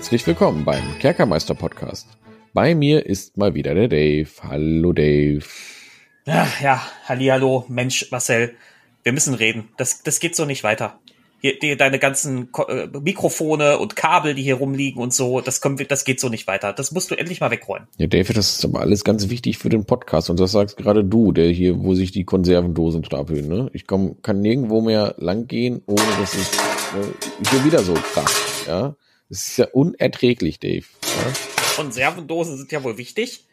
Herzlich willkommen beim Kerkermeister Podcast. Bei mir ist mal wieder der Dave. Hallo Dave. Ja, ja, hallo, Mensch, Marcel. Wir müssen reden. Das, das geht so nicht weiter. Hier, die, deine ganzen Ko äh, Mikrofone und Kabel, die hier rumliegen und so, das, können wir, das geht so nicht weiter. Das musst du endlich mal wegräumen. Ja, David, das ist aber alles ganz wichtig für den Podcast. Und das sagst gerade du, der hier, wo sich die Konservendosen stapeln. Ne? Ich komm, kann nirgendwo mehr lang gehen, ohne dass es äh, hier wieder so kracht. Ja, das ist ja unerträglich, Dave. Ja? Konservendosen sind ja wohl wichtig.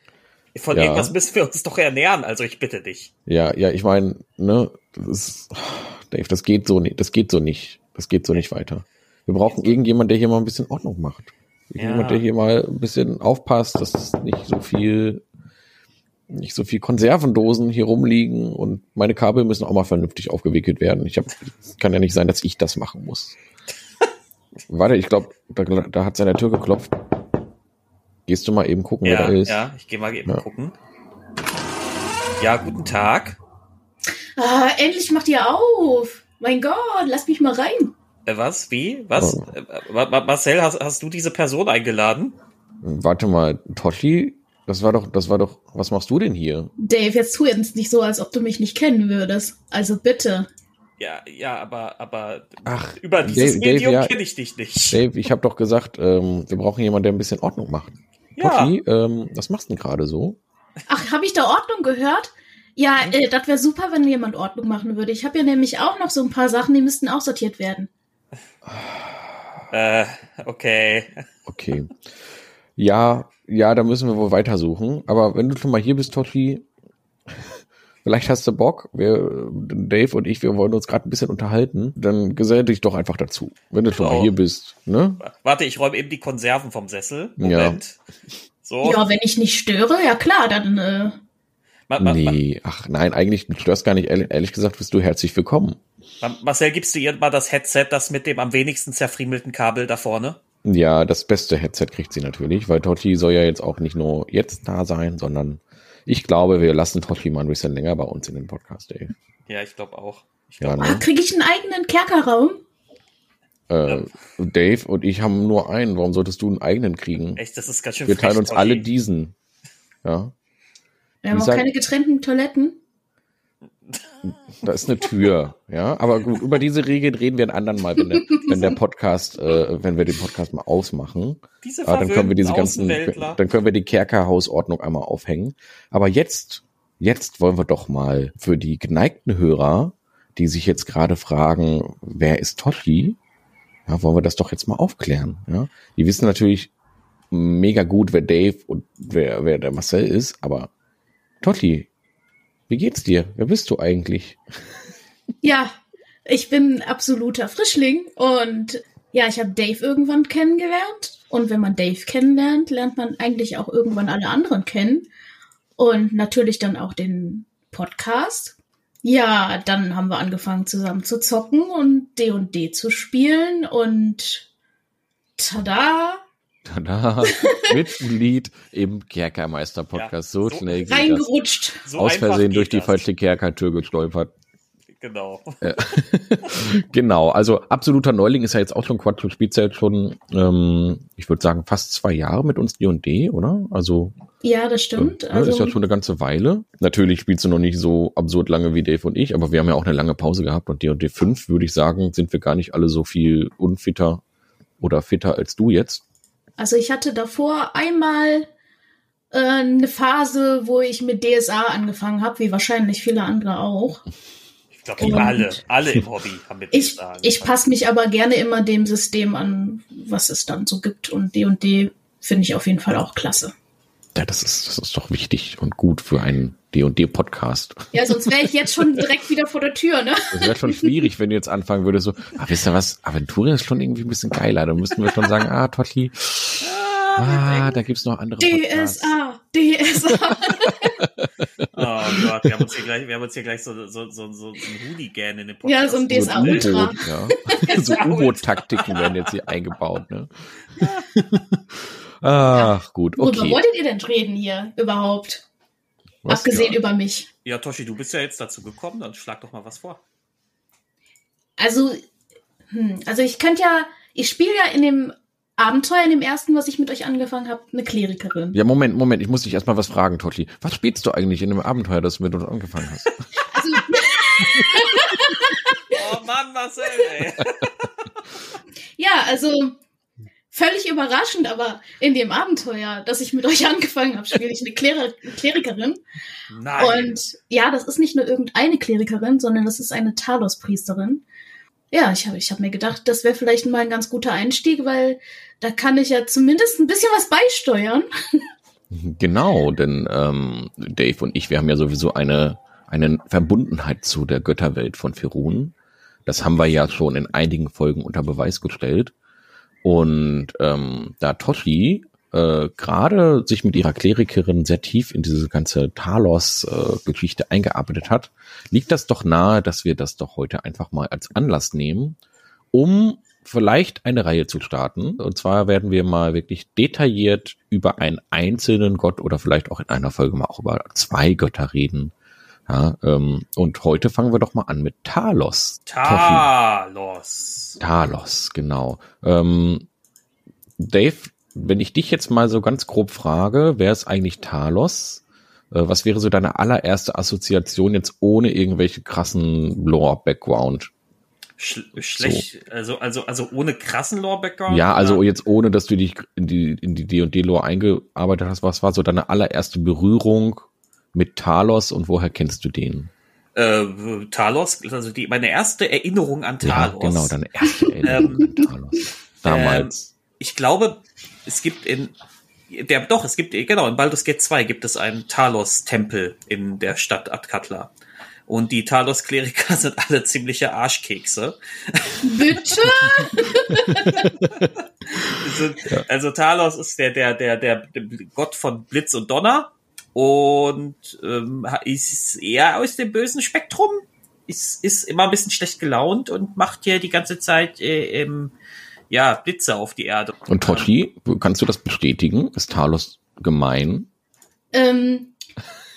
Von Ja. irgendwas müssen wir uns doch ernähren, also ich bitte dich. Ja, ja, ich meine, ne, das ist, Dave, das geht so nicht, das geht so nicht, das geht so nicht weiter. Wir brauchen irgendjemand, der hier mal ein bisschen Ordnung macht. Irgendjemand, Ja. der hier mal ein bisschen aufpasst, dass nicht so viel, nicht so viel Konservendosen hier rumliegen und meine Kabel müssen auch mal vernünftig aufgewickelt werden. Ich habe, kann ja nicht sein, dass ich das machen muss. Warte, ich glaube, da, da hat seine Tür geklopft. Gehst du mal eben gucken, wer Ja, da ist? ja, ich gehe mal eben Ja. gucken. Ja, guten Tag. Ah, endlich macht ihr auf. Mein Gott, lass mich mal rein. Äh, was? Wie? Was? Oh. Äh, Ma- Ma- Marcel, hast, hast du diese Person eingeladen? Warte mal, Toshi, das war doch, das war doch, was machst du denn hier? Dave, jetzt tu jetzt nicht so, als ob du mich nicht kennen würdest. Also bitte. Ja, ja, aber, aber Ach, über dieses Dave- Dave, Medium ja. kenne ich dich nicht. Dave, ich habe doch gesagt, ähm, wir brauchen jemanden, der ein bisschen Ordnung macht. Ja. Toshi, ähm, was machst du denn gerade so? Ach, habe ich da Ordnung gehört? Ja, äh, das wäre super, wenn jemand Ordnung machen würde. Ich habe ja nämlich auch noch so ein paar Sachen, die müssten auch sortiert werden. Äh, okay. Okay. Ja, ja, da müssen wir wohl weitersuchen. Aber wenn du schon mal hier bist, Toshi, vielleicht hast du Bock. Wir, Dave und ich, wir wollen uns gerade ein bisschen unterhalten. Dann gesell dich doch einfach dazu, wenn du schon mal Oh. hier bist. Ne? Warte, ich räume eben die Konserven vom Sessel. Moment. So. Ja, wenn ich nicht störe, ja klar, dann äh, Ma Ma Ma Nee, ach nein, eigentlich, du störst gar nicht. Ehrlich, ehrlich gesagt, bist du herzlich willkommen. Ma Marcel, gibst du ihr mal das Headset, das mit dem am wenigsten zerfriemelten Kabel da vorne? Ja, das beste Headset kriegt sie natürlich, weil Totti soll ja jetzt auch nicht nur jetzt da sein, sondern ich glaube, wir lassen Totti mal ein bisschen länger bei uns in den Podcast, ey. Ja, ich glaube auch. Ich Ja, glaub, ah, ne? kriege ich einen eigenen Kerkerraum? Äh, Dave und ich haben nur einen. Warum solltest du einen eigenen kriegen? Echt, das ist ganz schön Wir teilen frech, uns Olli. alle diesen. Ja, Wir haben auch keine getrennten Toiletten. Da ist eine Tür. Ja, aber gut, über diese Regeln reden wir ein anderen Mal, wenn der, wenn der Podcast, äh, wenn wir den Podcast mal ausmachen. Diese Ah, dann können wir diese ganzen, dann können wir die Kerkerhausordnung einmal aufhängen. Aber jetzt, jetzt wollen wir doch mal für die geneigten Hörer, die sich jetzt gerade fragen, wer ist Totti? Ja, wollen wir das doch jetzt mal aufklären. Ja, die wissen natürlich mega gut, wer Dave und wer, wer der Marcel ist, aber Totti, wie geht's dir? Wer bist du eigentlich? Ja, ich bin absoluter Frischling und ja, ich habe Dave irgendwann kennengelernt. Und wenn man Dave kennenlernt, lernt man eigentlich auch irgendwann alle anderen kennen. Und natürlich dann auch den Podcast. Ja, dann haben wir angefangen zusammen zu zocken und D&D zu spielen und tada, Tada, mit dem Lied im Kerkermeister-Podcast. so, so schnell geht das. reingerutscht. So Aus Versehen durch die das. falsche Kerkertür gestolpert. Genau. Genau, also absoluter Neuling ist ja jetzt auch schon Quatsch. Du spielst ja jetzt schon, ähm, ich würde sagen, fast zwei Jahre mit uns D&D, oder? Also, Ja, das stimmt. äh, Also, ist ja schon eine ganze Weile. Natürlich spielst du noch nicht so absurd lange wie Dave und ich, aber wir haben ja auch eine lange Pause gehabt und D&D 5, würde ich sagen, sind wir gar nicht alle so viel unfitter oder fitter als du jetzt. Also ich hatte davor einmal äh, eine Phase, wo ich mit DSA angefangen habe, wie wahrscheinlich viele andere auch. Ich glaube, alle, alle im Hobby haben mit Ich, DSA ich angefangen. passe mich aber gerne immer dem System an, was es dann so gibt. Und D&D finde ich auf jeden Fall auch klasse. Ja, das ist, das ist doch wichtig und gut für einen D&D-Podcast. Ja, sonst wäre ich jetzt schon direkt wieder vor der Tür, ne? Das wäre schon schwierig, wenn du jetzt anfangen würdest so, ah, wisst ihr was, Aventurien ist schon irgendwie ein bisschen geiler. Da müssten wir schon sagen, ah, Totti, ah, da gibt's noch andere Podcasts. DSA, DSA. Oh Gott, wir haben uns hier gleich, wir haben uns hier gleich so, so, so, so ein Hooligan in den Ja, so ein So DSA Ultra. U-Boot, ja. so U-Boot-Taktiken werden jetzt hier eingebaut, ne? Ach, gut, Worüber okay. wolltet ihr denn reden hier überhaupt? Was? Abgesehen Ja. über mich. Ja, Toshi, du bist ja jetzt dazu gekommen, dann schlag doch mal was vor. Also, hm, also ich könnte ja, ich spiele ja in dem Abenteuer in dem ersten, was ich mit euch angefangen habe, eine Klerikerin. Ja, Moment, Moment, ich muss dich erstmal was fragen, Totti. Was spielst du eigentlich in dem Abenteuer, das du mit uns angefangen hast? Also, Oh Mann, Marcel, ey. ja, also völlig überraschend, aber in dem Abenteuer, das ich mit euch angefangen habe, spiele ich eine Kler Klerikerin. Nein. Und ja, das ist nicht nur irgendeine Klerikerin, sondern das ist eine Talos-Priesterin. Ja, ich habe ich hab mir gedacht, das wäre vielleicht mal ein ganz guter Einstieg, weil da kann ich ja zumindest ein bisschen was beisteuern. Genau, denn ähm, Dave und ich, wir haben ja sowieso eine, eine Verbundenheit zu der Götterwelt von Firun. Das haben wir ja schon in einigen Folgen unter Beweis gestellt. Und ähm, da Toshi äh, gerade sich mit ihrer Klerikerin sehr tief in diese ganze Talos-Geschichte eingearbeitet hat, liegt das doch nahe, dass wir das doch heute einfach mal als Anlass nehmen, um vielleicht eine Reihe zu starten. Und zwar werden wir mal wirklich detailliert über einen einzelnen Gott oder vielleicht auch in einer Folge mal auch über zwei Götter reden. Ja, ähm, und heute fangen wir doch mal an mit Talos. Talos. Talos, genau. Ähm, Dave, wenn ich dich jetzt mal so ganz grob frage, wer ist eigentlich Talos? Äh, was wäre so deine allererste Assoziation jetzt ohne irgendwelche krassen Lore-Background? Sch schlecht, also, also, also ohne krassen Lore-Background? Ja, also oder? jetzt ohne, dass du dich in die in die D&D-Lore eingearbeitet hast, was war so deine allererste Berührung mit Talos und woher kennst du den? äh, Talos, also die, meine erste Erinnerung an Talos. Ja, genau, deine erste Erinnerung an Talos. Damals. Ich glaube, es gibt in der, doch, es gibt, genau, in Baldur's Gate 2 gibt es einen Talos-Tempel in der Stadt Atkatla. Und die Talos-Kleriker sind alle ziemliche Arschkekse. Bitte? Also, also Talos ist der, der, der, der Gott von Blitz und Donner und ähm, ist eher aus dem bösen Spektrum. Ist, ist immer ein bisschen schlecht gelaunt und macht hier die ganze Zeit äh, ähm, ja, Blitze auf die Erde. Und Tochi, kannst du das bestätigen? Ist Talos gemein? ähm,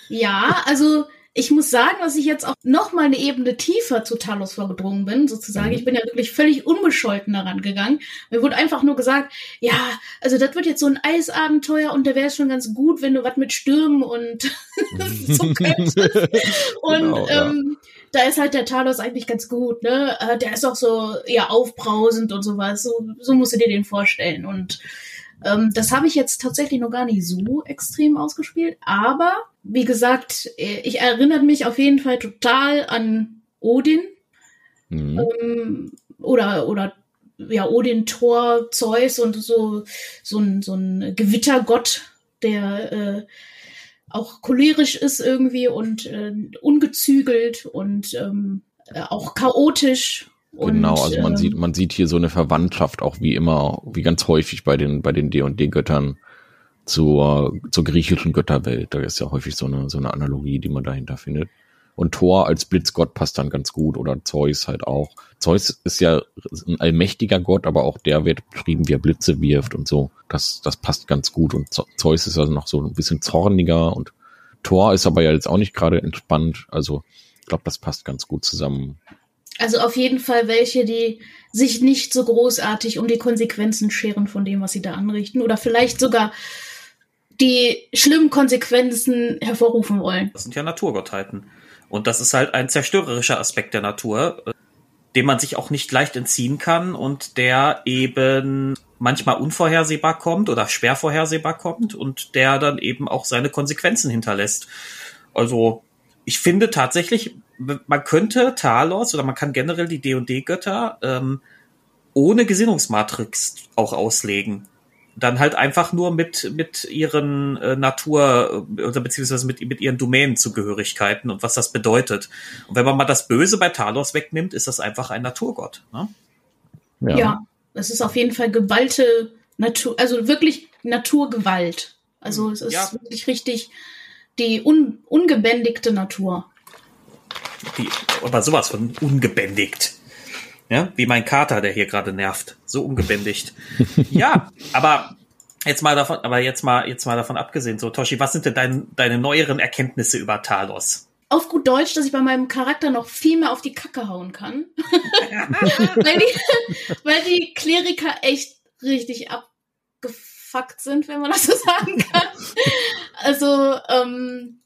ja, also ich muss sagen, dass ich jetzt auch noch mal eine Ebene tiefer zu Talos vorgedrungen bin, sozusagen. Mhm. Ich bin ja wirklich völlig unbescholten daran gegangen. Mir wurde einfach nur gesagt, ja, also das wird jetzt so ein Eisabenteuer und da wäre es schon ganz gut, wenn du was mit Stürmen und so könntest. Und Genau, ja. Da ist halt der Talos eigentlich ganz gut, ne? Äh, Der ist auch so eher aufbrausend und sowas. So, so musst du dir den vorstellen. Und ähm, das habe ich jetzt tatsächlich noch gar nicht so extrem ausgespielt. Aber wie gesagt, äh, ich erinnere mich auf jeden Fall total an Odin Mhm. ähm, oder oder ja Odin, Thor, Zeus und so so ein so ein Gewittergott, der äh, auch cholerisch ist irgendwie und äh, ungezügelt und ähm, äh, auch chaotisch. Und, Genau, also man ähm, sieht, man sieht hier so eine Verwandtschaft auch wie immer, wie ganz häufig bei den, bei den D&D-Göttern zur, zur griechischen Götterwelt. Da ist ja häufig so eine, so eine Analogie, die man dahinter findet. Und Thor als Blitzgott passt dann ganz gut oder Zeus halt auch. Zeus ist ja ein allmächtiger Gott, aber auch der wird beschrieben, wie er Blitze wirft und so. Das, das passt ganz gut. Und Ze- Zeus ist also noch so ein bisschen zorniger und Thor ist aber ja jetzt auch nicht gerade entspannt. Also ich glaube, das passt ganz gut zusammen. Also auf jeden Fall welche, die sich nicht so großartig um die Konsequenzen scheren von dem, was sie da anrichten. Oder vielleicht sogar die schlimmen Konsequenzen hervorrufen wollen. Das sind ja Naturgottheiten. Und das ist halt ein zerstörerischer Aspekt der Natur, äh, dem man sich auch nicht leicht entziehen kann und der eben manchmal unvorhersehbar kommt oder schwer vorhersehbar kommt und der dann eben auch seine Konsequenzen hinterlässt. Also ich finde tatsächlich, man könnte Talos oder man kann generell die D&D-Götter ähm, ohne Gesinnungsmatrix auch auslegen. Dann halt einfach nur mit, mit ihren äh, Natur- oder beziehungsweise mit, mit ihren Domänenzugehörigkeiten und was das bedeutet. Und wenn man mal das Böse bei Talos wegnimmt, ist das einfach ein Naturgott. Ne? Ja. es ist auf jeden Fall geballte Natur, also wirklich Naturgewalt. Also es ist Ja. wirklich richtig die un, ungebändigte Natur. Die, aber sowas von ungebändigt. Ja, wie mein Kater, der hier gerade nervt. So ungebändigt. ja, aber jetzt mal davon, aber jetzt mal, jetzt mal davon abgesehen, so Toshi, was sind denn dein, deine neueren Erkenntnisse über Talos? Auf gut Deutsch, dass ich bei meinem Charakter noch viel mehr auf die Kacke hauen kann. weil, die, weil die Kleriker echt richtig ab, abgefuckt sind, wenn man das so sagen kann. also ähm,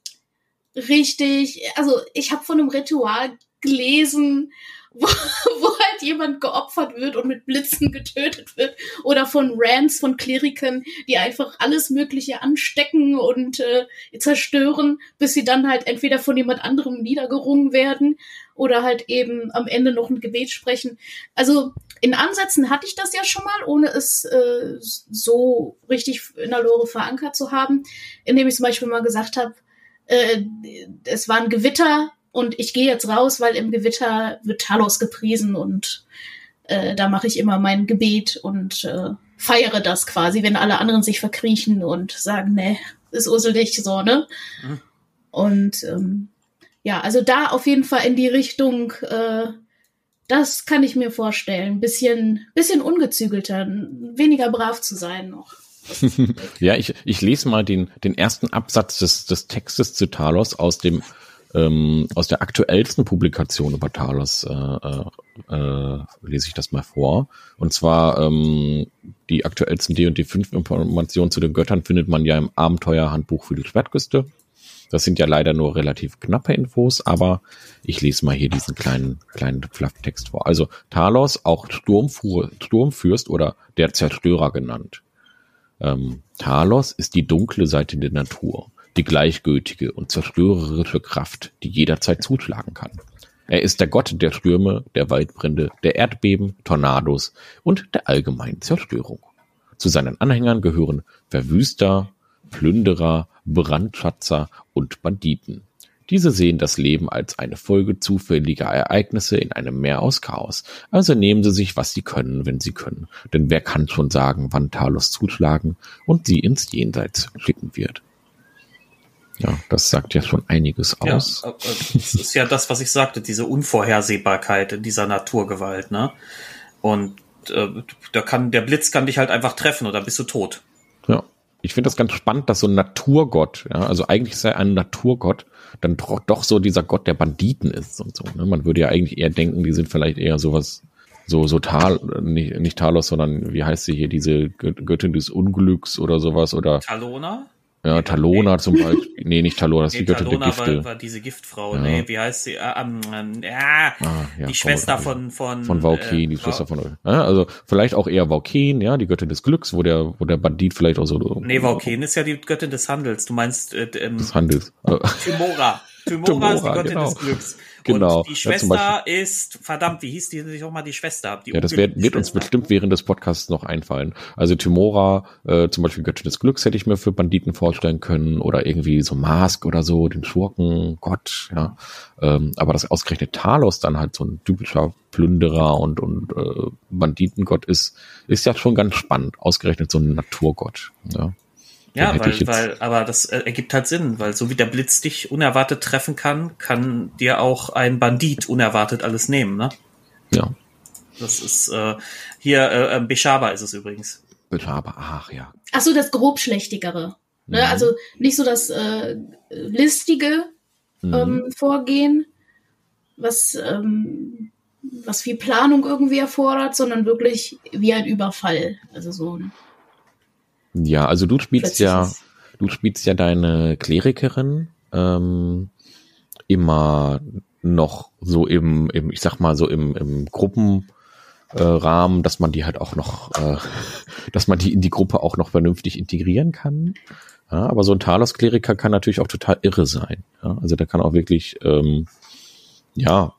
richtig, also ich habe von einem Ritual gelesen, wo, wo halt jemand geopfert wird und mit Blitzen getötet wird oder von Rants von Klerikern, die einfach alles Mögliche anstecken und äh, zerstören, bis sie dann halt entweder von jemand anderem niedergerungen werden oder halt eben am Ende noch ein Gebet sprechen. Also in Ansätzen hatte ich das ja schon mal, ohne es äh, so richtig in der Lore verankert zu haben, indem ich zum Beispiel mal gesagt habe, äh, es war ein Gewitter und ich gehe jetzt raus, weil im Gewitter wird Talos gepriesen und äh, da mache ich immer mein Gebet und äh, feiere das quasi, wenn alle anderen sich verkriechen und sagen, ne, ist urselig so, ne? Mhm. Und ähm, ja, also da auf jeden Fall in die Richtung, äh, das kann ich mir vorstellen. Bisschen, bisschen ungezügelter, weniger brav zu sein noch. ja, ich, ich lese mal den, den ersten Absatz des, des Textes zu Talos aus dem ähm, aus der aktuellsten Publikation über Talos äh, äh, äh, lese ich das mal vor. Und zwar ähm, die aktuellsten D&D 5 Informationen zu den Göttern findet man ja im Abenteuerhandbuch für die Schwertküste. Das sind ja leider nur relativ knappe Infos, aber ich lese mal hier diesen kleinen, kleinen Flufftext vor. Also Talos, auch Sturmfuhr, Sturmfürst oder der Zerstörer genannt. Ähm, Talos ist die dunkle Seite der Natur die gleichgültige und zerstörerische Kraft, die jederzeit zuschlagen kann. Er ist der Gott der Stürme, der Waldbrände, der Erdbeben, Tornados und der allgemeinen Zerstörung. Zu seinen Anhängern gehören Verwüster, Plünderer, Brandschatzer und Banditen. Diese sehen das Leben als eine Folge zufälliger Ereignisse in einem Meer aus Chaos. Also nehmen sie sich, was sie können, wenn sie können. Denn wer kann schon sagen, wann Talos zuschlagen und sie ins Jenseits schicken wird? Ja, das sagt ja schon einiges aus. Ja, das ist ja das, was ich sagte, diese Unvorhersehbarkeit in dieser Naturgewalt, ne? Und äh, da kann der Blitz kann dich halt einfach treffen oder bist du tot. Ja. Ich finde das ganz spannend, dass so ein Naturgott, ja, also eigentlich ist er ein Naturgott, dann doch, doch so dieser Gott der Banditen ist und so. Ne? Man würde ja eigentlich eher denken, die sind vielleicht eher sowas, so, so Tal, nicht, nicht Talos, sondern wie heißt sie hier, diese Göttin des Unglücks oder sowas oder. Talona? Ja, Talona zum Beispiel. Nee, nicht Talona, das ist nee, die Göttin Talona der Gifte. War, war diese Giftfrau. Ja. Nee, wie heißt sie? Äh, ähm, ja, ah, ja, die Schwester von von von Vauken, äh, die Schwester von ja, also vielleicht auch eher Vauken, ja, die Göttin des Glücks, wo der wo der Bandit vielleicht auch so Nee, Vauken ist ja die Göttin des Handels. Du meinst äh, ähm, des Handels. Timora. Timora, Timora ist die Göttin genau. des Glücks. Genau. Und die Schwester ja, ist, verdammt, wie hieß die sich auch mal die Schwester? Die ja, das wird, wird uns bestimmt während des Podcasts noch einfallen. Also Timora, äh, zum Beispiel Göttin des Glücks hätte ich mir für Banditen vorstellen können oder irgendwie so Mask oder so, den Schurken, Gott, ja. Ähm, aber das ausgerechnet Talos dann halt so ein typischer Plünderer und, und äh, Banditengott ist, ist ja schon ganz spannend. Ausgerechnet so ein Naturgott, ja. Ja, weil, weil, aber das äh, ergibt halt Sinn, weil so wie der Blitz dich unerwartet treffen kann, kann dir auch ein Bandit unerwartet alles nehmen, ne? Ja. Das ist äh, hier äh, ähm, Beshaba ist es übrigens. Beshaba, ach ja. Ach so, das grobschlächtigere. Ne? Mhm. Also nicht so das äh, listige mhm. ähm, Vorgehen, was ähm, was viel Planung irgendwie erfordert, sondern wirklich wie ein Überfall. Also so ein ja, also du spielst ja, du spielst ja deine Klerikerin ähm, immer noch so im, im, ich sag mal so im, im Gruppenrahmen, äh, dass man die halt auch noch, äh, dass man die in die Gruppe auch noch vernünftig integrieren kann. Ja, aber so ein Talos-Kleriker kann natürlich auch total irre sein. Ja, also der kann auch wirklich, ähm, ja,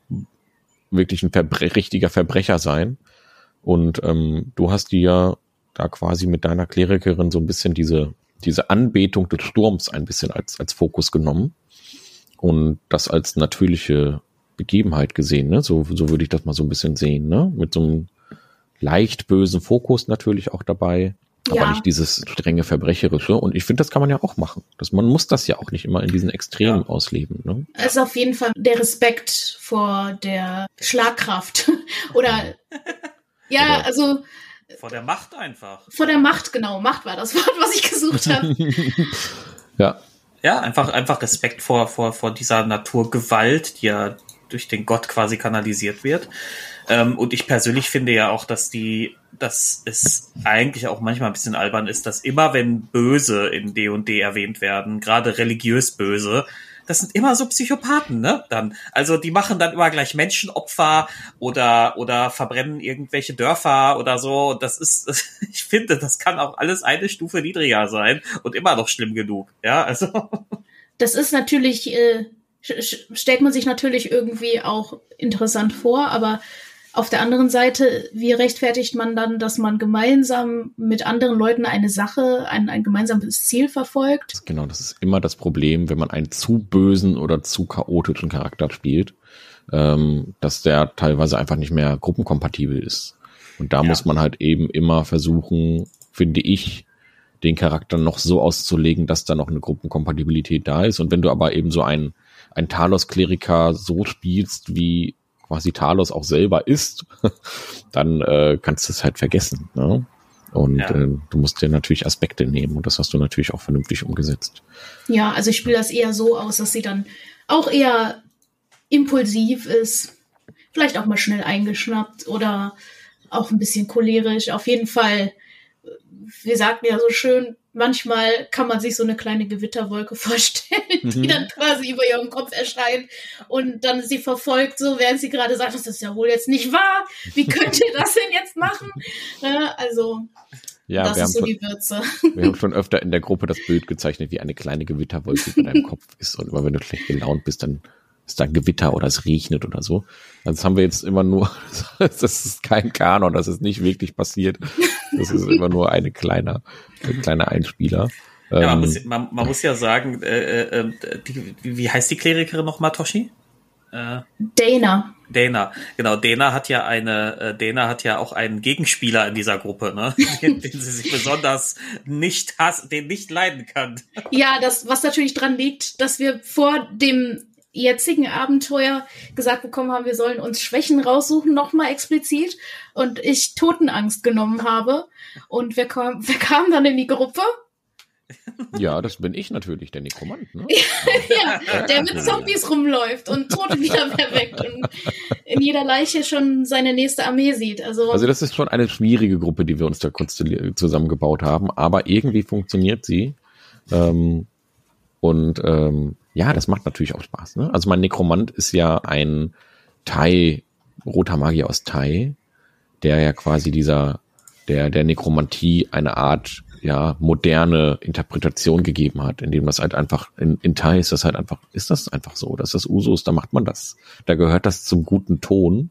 wirklich ein Verbre richtiger Verbrecher sein. Und ähm, du hast die ja da quasi mit deiner Klerikerin so ein bisschen diese, diese Anbetung des Sturms ein bisschen als, als Fokus genommen und das als natürliche Begebenheit gesehen, ne? So, so würde ich das mal so ein bisschen sehen, ne? Mit so einem leicht bösen Fokus natürlich auch dabei, aber ja. nicht dieses strenge Verbrecherische. Und ich finde, das kann man ja auch machen. Das, man muss das ja auch nicht immer in diesen Extremen ja. ausleben. Ne? Es ist auf jeden Fall der Respekt vor der Schlagkraft. Oder ja, Oder also vor der Macht einfach. Vor der Macht, genau. Macht war das Wort, was ich gesucht habe. ja. Ja, einfach, einfach Respekt vor, vor, vor dieser Naturgewalt, die ja durch den Gott quasi kanalisiert wird. Ähm, und ich persönlich finde ja auch, dass die dass es eigentlich auch manchmal ein bisschen albern ist, dass immer wenn Böse in D&D erwähnt werden, gerade religiös Böse, das sind immer so Psychopathen, ne? Dann, also die machen dann immer gleich Menschenopfer oder oder verbrennen irgendwelche Dörfer oder so. Das ist, ich finde, das kann auch alles eine Stufe niedriger sein und immer noch schlimm genug. Ja, also. Das ist natürlich, äh, stellt man sich natürlich irgendwie auch interessant vor, aber auf der anderen Seite, wie rechtfertigt man dann, dass man gemeinsam mit anderen Leuten eine Sache, ein, ein gemeinsames Ziel verfolgt? Genau, das ist immer das Problem, wenn man einen zu bösen oder zu chaotischen Charakter spielt, ähm, dass der teilweise einfach nicht mehr gruppenkompatibel ist. Und da ja. muss man halt eben immer versuchen, finde ich, den Charakter noch so auszulegen, dass da noch eine Gruppenkompatibilität da ist. Und wenn du aber eben so ein, ein Talos-Kleriker so spielst, wie quasi Talos auch selber ist, dann äh, kannst du es halt vergessen. Ne? Und ja. äh, du musst dir natürlich Aspekte nehmen und das hast du natürlich auch vernünftig umgesetzt. Ja, also ich spiele das eher so aus, dass sie dann auch eher impulsiv ist, vielleicht auch mal schnell eingeschnappt oder auch ein bisschen cholerisch. Auf jeden Fall, wir sagten ja so schön, manchmal kann man sich so eine kleine Gewitterwolke vorstellen, mhm. die dann quasi über ihrem Kopf erscheint und dann sie verfolgt, so während sie gerade sagt, das ist ja wohl jetzt nicht wahr. Wie könnt ihr das denn jetzt machen? also ja, das ist so schon, die Würze. Wir haben schon öfter in der Gruppe das Bild gezeichnet, wie eine kleine Gewitterwolke über deinem Kopf ist. Und immer wenn du schlecht gelaunt bist, dann ist da ein Gewitter oder es regnet oder so. Also das haben wir jetzt immer nur, das ist kein Kanon, das ist nicht wirklich passiert. Das ist immer nur eine kleine, ein kleiner Einspieler. Ja, man, ähm, muss, man, man, muss, ja sagen, äh, äh, ähm, die, wie heißt die Klerikerin nochmal, Toshi? Äh, Dana. Dana, genau. Dana hat ja eine, äh, Dana hat ja auch einen Gegenspieler in dieser Gruppe, ne? den, den sie sich besonders nicht hassen, den nicht leiden kann. Ja, das, was natürlich dran liegt, dass wir vor dem jetzigen Abenteuer gesagt bekommen haben, wir sollen uns Schwächen raussuchen, nochmal explizit. Und ich Totenangst genommen habe. Und wer kam, wer kam dann in die Gruppe? Ja, das bin ich natürlich, der Nekromant, ne? ja, der mit Zombies rumläuft und Tote wieder erweckt und in jeder Leiche schon seine nächste Armee sieht. Also, also das ist schon eine schwierige Gruppe, die wir uns da zusammengebaut haben, aber irgendwie funktioniert sie. Ähm, und ähm, ja, das macht natürlich auch Spaß. Ne? Also mein Nekromant ist ja ein Thai, roter Magier aus Thai, der ja quasi dieser, der, der Nekromantie eine Art, ja, moderne Interpretation gegeben hat, indem das halt einfach, in, in Thai ist das halt einfach, ist das einfach so, dass das Usus, da macht man das. Da gehört das zum guten Ton.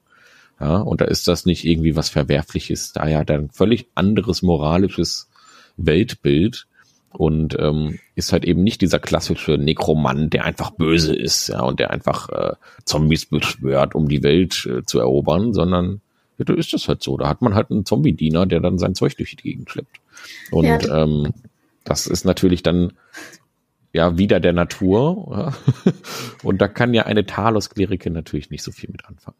Ja, und da ist das nicht irgendwie was Verwerfliches. Da ja dann völlig anderes moralisches Weltbild und ähm, ist halt eben nicht dieser klassische Nekromant, der einfach böse ist, ja, und der einfach äh, Zombies beschwört, um die Welt äh, zu erobern, sondern ja, da ist das halt so. Da hat man halt einen Zombie-Diener, der dann sein Zeug durch die Gegend schleppt. Und ja. ähm, das ist natürlich dann ja wieder der Natur. Ja. und da kann ja eine Talos-Klerike natürlich nicht so viel mit anfangen.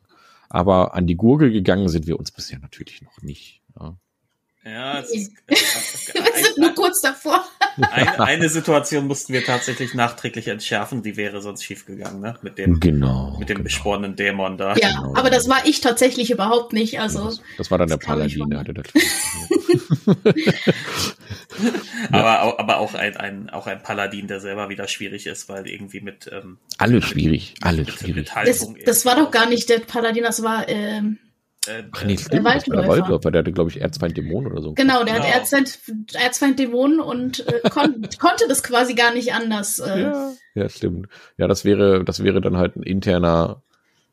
Aber an die Gurgel gegangen sind wir uns bisher natürlich noch nicht. Ja. Ja, es ist, wir sind nur kurz davor. Eine, eine Situation mussten wir tatsächlich nachträglich entschärfen, die wäre sonst schiefgegangen, ne? Mit dem, genau, mit dem genau. beschworenen Dämon da. Ja, genau. aber das war ich tatsächlich überhaupt nicht. Also das, das war dann der Paladin, der hatte das. aber, aber auch ein, ein, auch ein Paladin, der selber wieder schwierig ist, weil irgendwie mit ähm, alles schwierig, alles schwierig. Das, das war doch gar nicht der Paladin, das war ähm, äh, Ach nee, stimmt, der Waldläufer. der Waldläufer, der hatte, glaube ich, Erzfeind Dämonen oder so. Genau, der genau. hat Erzfeind, Erzfeind Dämonen und äh, kon konnte das quasi gar nicht anders. Äh. Ja, ja, stimmt. Ja, das wäre, das wäre dann halt ein interner,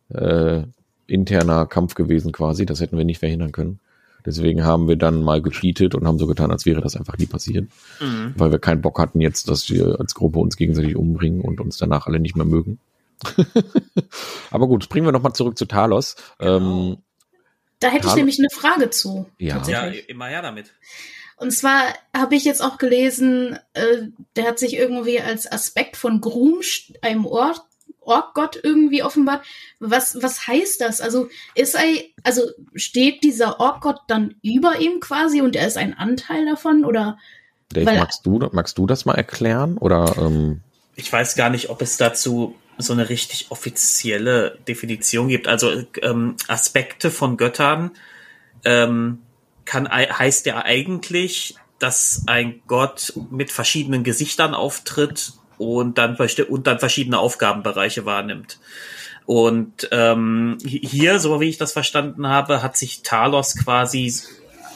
äh, interner Kampf gewesen quasi. Das hätten wir nicht verhindern können. Deswegen haben wir dann mal gecheatet und haben so getan, als wäre das einfach nie passiert. Mhm. Weil wir keinen Bock hatten jetzt, dass wir als Gruppe uns gegenseitig umbringen und uns danach alle nicht mehr mögen. Aber gut, springen wir nochmal zurück zu Talos. Genau. Ähm, da hätte ich nämlich eine Frage zu. Ja, ja immer her damit. Und zwar habe ich jetzt auch gelesen, äh, der hat sich irgendwie als Aspekt von Grum, einem Ort, Orkgott irgendwie offenbart. Was, was heißt das? Also ist er, also steht dieser Orkgott dann über ihm quasi und er ist ein Anteil davon oder? Dave, weil, magst du, magst du das mal erklären oder? Ähm ich weiß gar nicht, ob es dazu so eine richtig offizielle Definition gibt. Also ähm, Aspekte von Göttern ähm, kann, heißt ja eigentlich, dass ein Gott mit verschiedenen Gesichtern auftritt und dann, und dann verschiedene Aufgabenbereiche wahrnimmt. Und ähm, hier, so wie ich das verstanden habe, hat sich Talos quasi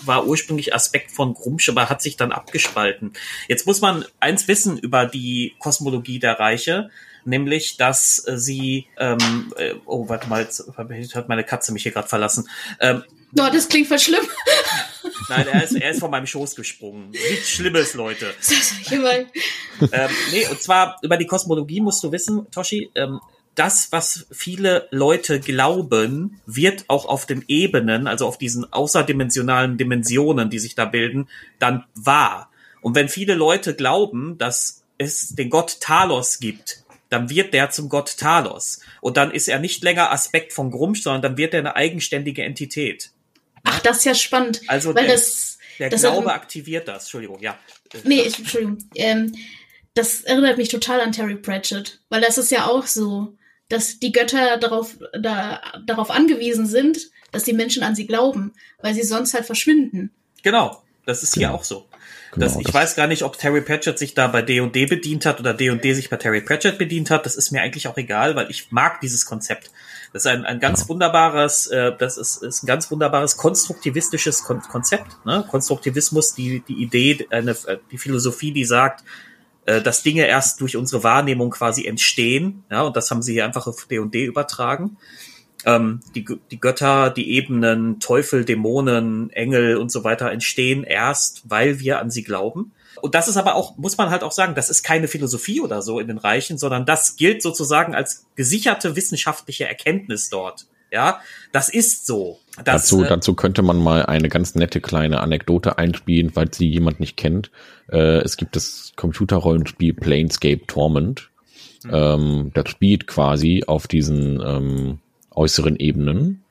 war ursprünglich Aspekt von Grumsch, aber hat sich dann abgespalten. Jetzt muss man eins wissen über die Kosmologie der Reiche, nämlich, dass sie, ähm, äh, oh, warte mal, jetzt hat meine Katze mich hier gerade verlassen. Ähm, no, das klingt voll schlimm. Nein, er ist, er ist von meinem Schoß gesprungen. Nichts Schlimmes, Leute. ähm, nee, und zwar über die Kosmologie musst du wissen, Toshi, ähm, das, was viele Leute glauben, wird auch auf den Ebenen, also auf diesen außerdimensionalen Dimensionen, die sich da bilden, dann wahr. Und wenn viele Leute glauben, dass es den Gott Talos gibt, dann wird der zum Gott Talos. Und dann ist er nicht länger Aspekt von Grumsch, sondern dann wird er eine eigenständige Entität. Ach, das ist ja spannend. Also weil der, das, der das Glaube hat- aktiviert das. Entschuldigung, ja. Nee, ich, Entschuldigung. Ähm, das erinnert mich total an Terry Pratchett, weil das ist ja auch so, dass die Götter darauf, da, darauf angewiesen sind, dass die Menschen an sie glauben, weil sie sonst halt verschwinden. Genau, das ist hier Genau. auch so. Genau, das, ich das- weiß gar nicht, ob Terry Pratchett sich da bei D&D bedient hat oder D&D sich bei Terry Pratchett bedient hat. Das ist mir eigentlich auch egal, weil ich mag dieses Konzept. Das ist ein, ein ganz wunderbares, äh, das ist, ist ein ganz wunderbares konstruktivistisches Kon Konzept. Ne? Konstruktivismus, die, die Idee, eine, äh, die Philosophie, die sagt, äh, dass Dinge erst durch unsere Wahrnehmung quasi entstehen. Ja, und das haben sie hier einfach auf D&D übertragen. Ähm, die, die Götter, die Ebenen, Teufel, Dämonen, Engel und so weiter entstehen erst, weil wir an sie glauben. Und das ist aber auch, muss man halt auch sagen, das ist keine Philosophie oder so in den Reichen, sondern das gilt sozusagen als gesicherte wissenschaftliche Erkenntnis dort. Ja, das ist so. Das, dazu, äh, dazu könnte man mal eine ganz nette kleine Anekdote einspielen, falls sie jemand nicht kennt. Äh, es gibt das Computerrollenspiel Planescape Torment. Ähm, das spielt quasi auf diesen ähm, äußeren Ebenen.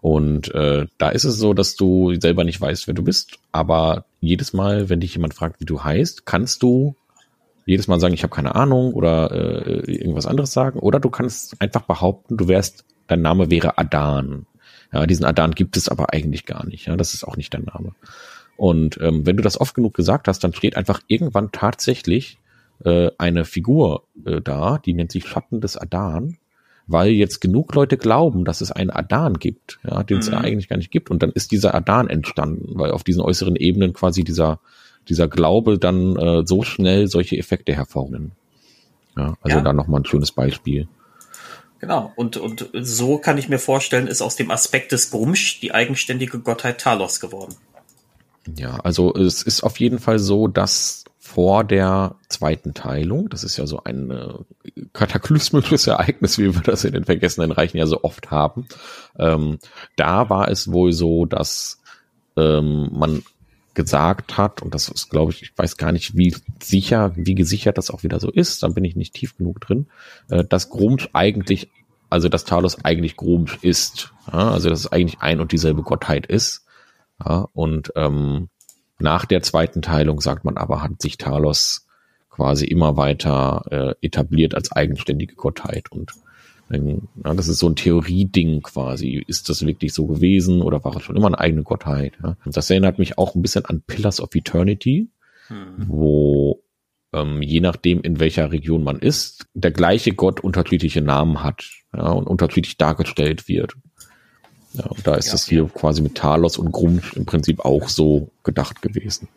Und äh, da ist es so, dass du selber nicht weißt, wer du bist. Aber jedes Mal, wenn dich jemand fragt, wie du heißt, kannst du jedes Mal sagen, ich habe keine Ahnung oder äh, irgendwas anderes sagen. Oder du kannst einfach behaupten, du wärst, dein Name wäre Adan. Ja, diesen Adan gibt es aber eigentlich gar nicht. Ja, das ist auch nicht dein Name. Und ähm, wenn du das oft genug gesagt hast, dann steht einfach irgendwann tatsächlich äh, eine Figur äh, da, die nennt sich Schatten des Adan, weil jetzt genug Leute glauben, dass es einen Adan gibt, ja, den es Mhm. eigentlich gar nicht gibt. Und dann ist dieser Adan entstanden, weil auf diesen äußeren Ebenen quasi dieser dieser Glaube dann äh, so schnell solche Effekte hervornimmt. Ja, also Ja. da nochmal ein schönes Beispiel. Genau. Und, und so kann ich mir vorstellen, ist aus dem Aspekt des Grumsch die eigenständige Gottheit Talos geworden. Ja, also es ist auf jeden Fall so, dass vor der zweiten Teilung, das ist ja so ein äh, kataklysmisches Ereignis, wie wir das in den Vergessenen Reichen ja so oft haben, ähm, da war es wohl so, dass ähm, man gesagt hat, und das ist, glaube ich, ich weiß gar nicht, wie sicher, wie gesichert das auch wieder so ist, dann bin ich nicht tief genug drin, äh, dass Grumsch eigentlich, also dass Talos eigentlich Grumsch ist. Ja, also dass es eigentlich ein und dieselbe Gottheit ist. Ja, und ähm, nach der zweiten Teilung sagt man aber, hat sich Talos quasi immer weiter äh, etabliert als eigenständige Gottheit. Und ähm, ja, das ist so ein Theorieding quasi. Ist das wirklich so gewesen oder war es schon immer eine eigene Gottheit? Ja? Und das erinnert mich auch ein bisschen an Pillars of Eternity, Hm. wo ähm, je nachdem, in welcher Region man ist, der gleiche Gott unterschiedliche Namen hat ja, und unterschiedlich dargestellt wird. Ja, und da ist Ja. das hier quasi mit Talos und Grumsch im Prinzip auch so gedacht gewesen.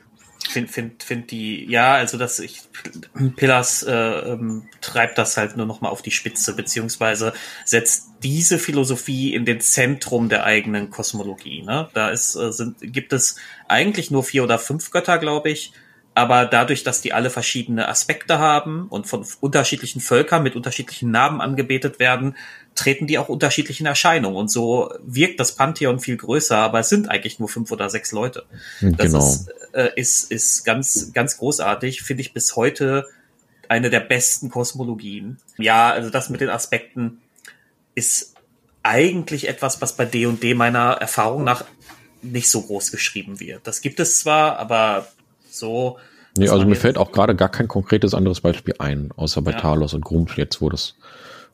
Find, find, find die, ja, also das, ich, Pillars äh, ähm, treibt das halt nur noch mal auf die Spitze, beziehungsweise setzt diese Philosophie in den Zentrum der eigenen Kosmologie. Ne? Da ist, äh, sind, gibt es eigentlich nur vier oder fünf Götter, glaube ich, aber dadurch, dass die alle verschiedene Aspekte haben und von unterschiedlichen Völkern mit unterschiedlichen Namen angebetet werden, treten die auch unterschiedlichen Erscheinungen. Und so wirkt das Pantheon viel größer, aber es sind eigentlich nur fünf oder sechs Leute. Das genau. ist, äh, ist, ist ganz, ganz großartig, finde ich bis heute eine der besten Kosmologien. Ja, also das mit den Aspekten ist eigentlich etwas, was bei D&D meiner Erfahrung nach nicht so groß geschrieben wird. Das gibt es zwar, aber so. Nee, also mir fällt auch gerade gar kein konkretes anderes Beispiel ein, außer bei Ja. Talos und Grumsch jetzt, wo das,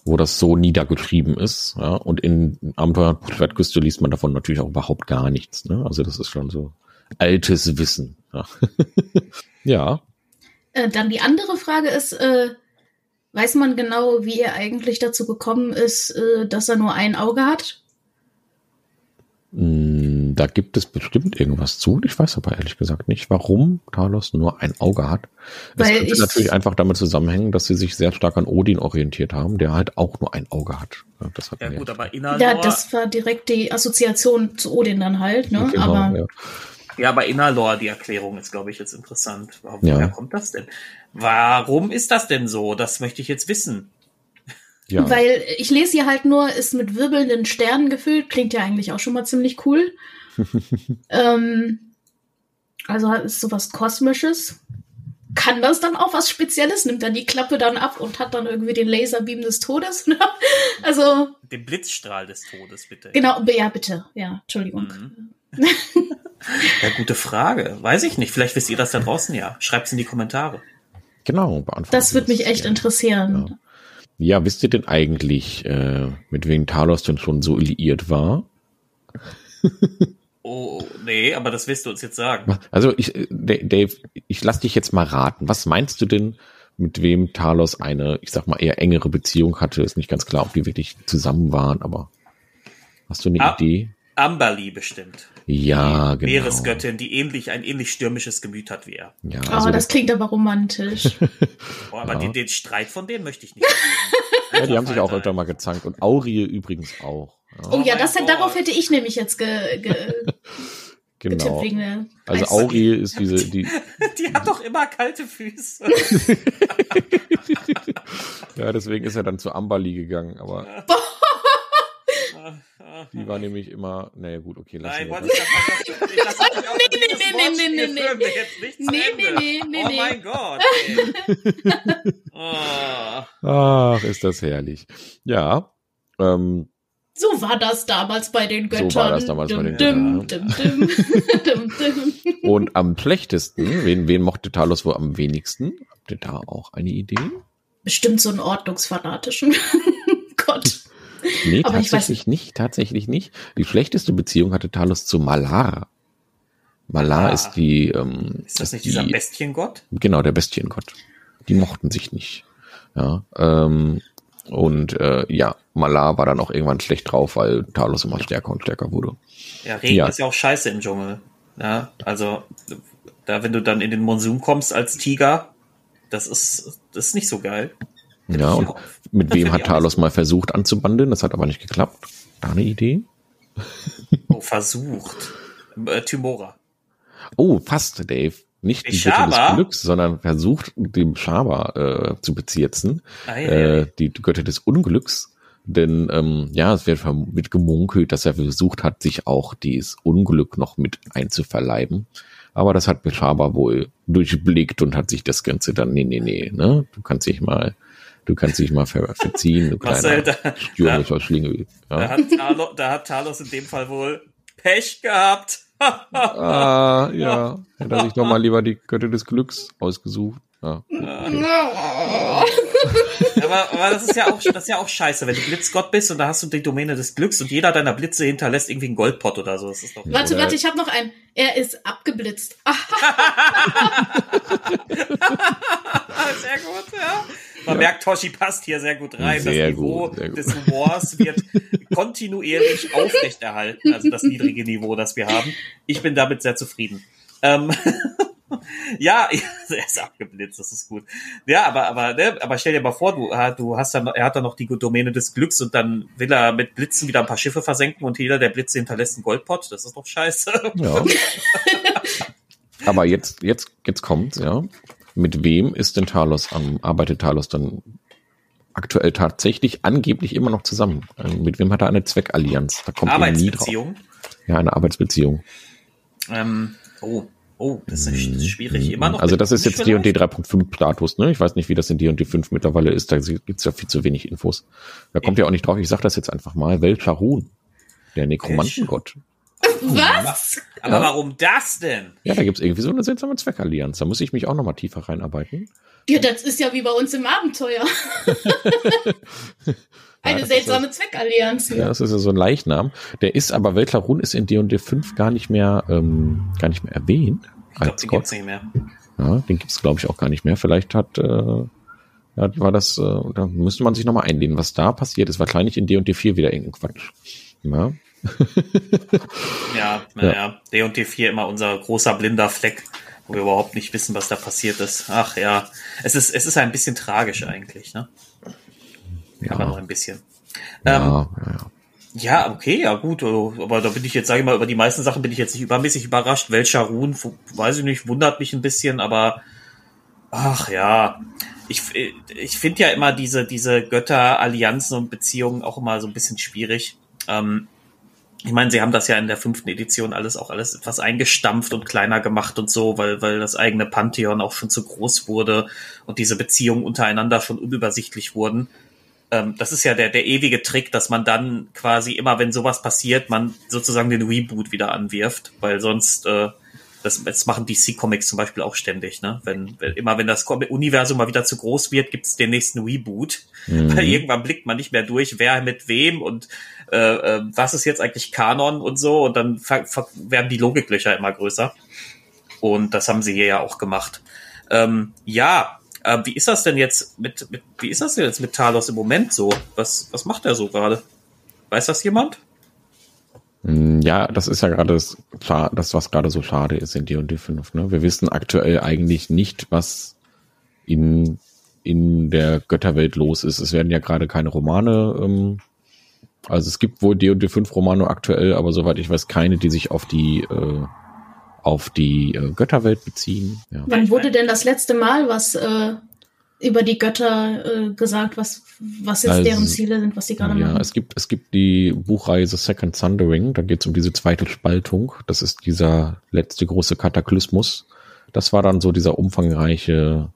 wo das so niedergeschrieben ist. Ja? Und in Abenteuer Schwertküste liest man davon natürlich auch überhaupt gar nichts. Ne? Also das ist schon so altes Wissen. Ja. ja. Äh, dann die andere Frage ist, äh, weiß man genau, wie er eigentlich dazu gekommen ist, äh, dass er nur ein Auge hat? Mm, Da gibt es bestimmt irgendwas zu. Ich weiß aber ehrlich gesagt nicht, warum Talos nur ein Auge hat. Das Weil könnte ich- natürlich einfach damit zusammenhängen, dass sie sich sehr stark an Odin orientiert haben, der halt auch nur ein Auge hat. Ja, das hat Ja gut, aber Innerlore, Ja, das war direkt die Assoziation zu Odin dann halt, ne? Genau, Aber ja. ja, aber Innerlore, die Erklärung ist, glaube ich, jetzt interessant. Warum, Ja. Woher kommt das denn? Warum ist das denn so? Das möchte ich jetzt wissen. ja. Weil ich lese hier halt nur, ist mit wirbelnden Sternen gefüllt, klingt ja eigentlich auch schon mal ziemlich cool. Ähm, also ist sowas Kosmisches. Kann das dann auch was Spezielles? Nimmt dann die Klappe dann ab und hat dann irgendwie den Laserbeam des Todes? also, Den Blitzstrahl des Todes, bitte. genau, ja, bitte. Ja, Entschuldigung. Mhm. Ja, gute Frage. Weiß ich nicht. Vielleicht wisst ihr das da draußen ja. Schreibt's in die Kommentare. genau, beantworten Das würde mich echt gerne. interessieren. Ja, wisst ihr denn eigentlich, äh, mit wem Talos denn schon so liiert war? Oh, nee, aber das wirst du uns jetzt sagen. Also ich, äh, Da- Dave, ich lass dich jetzt mal raten. Was meinst du denn, mit wem Talos eine, ich sag mal, eher engere Beziehung hatte? Ist nicht ganz klar, ob die wirklich zusammen waren, aber hast du eine Ah. Idee? Amberly bestimmt. Ja, genau. Meeresgöttin, die ähnlich, ein ähnlich stürmisches Gemüt hat wie er. Ja, Oh, also das klingt aber romantisch. Oh, aber Ja. den, den Streit von denen möchte ich nicht. ja, die haben sich auch öfter mal gezankt und Aurie übrigens auch. Ja, Oh ja, mein das, Gott. darauf hätte ich nämlich jetzt ge, ge, getippt genau. wegen der Also Preis- Aurie ist diese, die, Die hat doch immer kalte Füße. ja, deswegen ist er dann zu Amberly gegangen, aber die war nämlich immer, naja gut, okay, lassen Nein, wir wollte ich das lass Nee, nee, nee, nee, nee, nee, führen wir jetzt nicht zu Nee, Ende. nee, nee, nee, Oh nee. mein Gott. Ey. Oh. Ach, ist das herrlich. Ja, ähm, So war das damals bei den So Göttern. war das damals bei den Dum, Göttern, dum, dum, dum, dum. und am schlechtesten, wen, wen mochte Talos wohl am wenigsten? Habt ihr da auch eine Idee? Bestimmt so einen ordnungsfanatischen Gott. Nee, Aber ich weiß tatsächlich nicht, tatsächlich nicht. Die schlechteste Beziehung hatte Talos zu Malar. Malar Ah. ist die, ähm, Ist das nicht die, dieser Bestiengott? Genau, der Bestiengott. Die mochten sich nicht. Ja, ähm, und äh, ja, Malar war dann auch irgendwann schlecht drauf, weil Talos immer stärker und stärker wurde. Ja, Regen Ja. ist ja auch scheiße im Dschungel. Ja, also, da, wenn du dann in den Monsun kommst als Tiger, das ist, das ist nicht so geil. Ja, und mit wem hat Talos mal versucht anzubandeln? Das hat aber nicht geklappt. Da eine Idee? Oh, versucht. Äh, Tymora. Oh, fast, Dave. Nicht die Bitte des Glücks, sondern versucht, dem Schaber äh, zu bezirzen. Ah, Äh, die Götter des Unglücks. Denn ähm, ja, es wird, wird gemunkelt, dass er versucht hat, sich auch dieses Unglück noch mit einzuverleiben. Aber das hat Schaber wohl durchblickt und hat sich das Ganze dann, nee, nee, nee, ne? Du kannst dich mal, du kannst dich mal ver verziehen, du kleiner da, stürmischer Schlingel. da, Ja? hat Talos, da hat Talos in dem Fall wohl Pech gehabt. Ah, ja. Hätte er sich doch mal lieber die Götter des Glücks ausgesucht. Ja, okay. aber, aber das ist ja auch, das ist ja auch scheiße, wenn du Blitzgott bist und da hast du die Domäne des Glücks und jeder deiner Blitze hinterlässt irgendwie einen Goldpott oder so. Das ist doch, Warte, warte, ich habe noch einen. Er ist abgeblitzt. Gut, ja. Man merkt, Toshi passt hier sehr gut rein. Sehr das Niveau gut, gut. des Humors wird kontinuierlich aufrechterhalten, also das niedrige Niveau, das wir haben. Ich bin damit sehr zufrieden. Ähm, ja, er ist abgeblitzt, das ist gut. Ja, aber, aber, ne, aber stell dir mal vor, du, ah, du hast dann, er hat dann noch die Domäne des Glücks und dann will er mit Blitzen wieder ein paar Schiffe versenken und jeder der Blitze hinterlässt einen Goldpott. Das ist doch scheiße. Ja. Aber jetzt, jetzt, jetzt kommt's, ja. Mit wem ist denn Talos am, arbeitet Talos dann aktuell tatsächlich angeblich immer noch zusammen? Ähm, Mit wem hat er eine Zweckallianz? Da kommt nie drauf. Arbeitsbeziehung. Ja, eine Arbeitsbeziehung. Ähm, oh, oh, das ist Mhm. schwierig. Immer noch. Also das ist jetzt D&D vielleicht? 3.5 Status, ne? Ich weiß nicht, wie das in D&D 5 mittlerweile ist. Da gibt's ja viel zu wenig Infos. Da kommt ja auch nicht drauf. Ich sag das jetzt einfach mal. Welcharun, der Nekromantengott. Was? Aber warum das denn? Ja, da gibt's irgendwie so eine seltsame Zweckallianz. Da muss ich mich auch nochmal tiefer reinarbeiten. Ja, das ist ja wie bei uns im Abenteuer. Eine das ist seltsame Zweckallianz. Ja, das ist ja so ein Leichnam. Der ist aber, Weltlarun ist in D&D 5 gar nicht mehr, ähm, gar nicht mehr erwähnt. Ich glaube, den Gott. gibt's nicht mehr. Ja, den gibt's glaube ich auch gar nicht mehr. Vielleicht hat, äh, ja, war das, äh, da müsste man sich nochmal einlehnen. Was da passiert ist, wahrscheinlich in D&D 4 wieder irgendein Quatsch. Ja, Ja, naja, D und D4 immer unser großer blinder Fleck, wo wir überhaupt nicht wissen, was da passiert ist. Ach ja, es ist, es ist ein bisschen tragisch eigentlich, ne? Aber noch ja, ein bisschen. Ähm, ja, ja, ja. Ja, okay, ja gut, also, aber da bin ich jetzt, sage ich mal, über die meisten Sachen bin ich jetzt nicht übermäßig überrascht. Welcher Ruhen, weiß ich nicht, wundert mich ein bisschen, aber ach ja, ich, ich finde ja immer diese, diese Götterallianzen und Beziehungen auch immer so ein bisschen schwierig. Ähm, ich meine, sie haben das ja in der fünften Edition alles auch alles etwas eingestampft und kleiner gemacht und so, weil, weil das eigene Pantheon auch schon zu groß wurde und diese Beziehungen untereinander schon unübersichtlich wurden. Ähm, das ist ja der, der ewige Trick, dass man dann quasi immer, wenn sowas passiert, man sozusagen den Reboot wieder anwirft, weil sonst, äh, das, das machen DC Comics zum Beispiel auch ständig, ne? Wenn, wenn immer wenn das Universum mal wieder zu groß wird, gibt's den nächsten Reboot. Mhm. Weil irgendwann blickt man nicht mehr durch, wer mit wem und äh, äh, was ist jetzt eigentlich Kanon und so und dann werden die Logiklöcher immer größer. Und das haben sie hier ja auch gemacht. Ähm, ja, äh, wie ist das denn jetzt mit, mit wie ist das denn jetzt mit Talos im Moment so? Was, was macht er so gerade? Weiß das jemand? Mm, Ja, das ist ja gerade das, das, was gerade so schade ist in D&D 5. Ne? Wir wissen aktuell eigentlich nicht, was in, in der Götterwelt los ist. Es werden ja gerade keine Romane, ähm, also es gibt wohl D&D 5 Romane aktuell, aber soweit ich weiß, keine, die sich auf die, äh, auf die äh, Götterwelt beziehen. Ja. Wann wurde denn das letzte Mal was äh, über die Götter äh, gesagt, was, was jetzt Also, deren Ziele sind, was sie gerade Ja, machen? es gibt, es gibt die Buchreihe The Second Thundering, da geht es um diese zweite Spaltung. Das ist dieser letzte große Kataklysmus. Das war dann so dieser umfangreiche,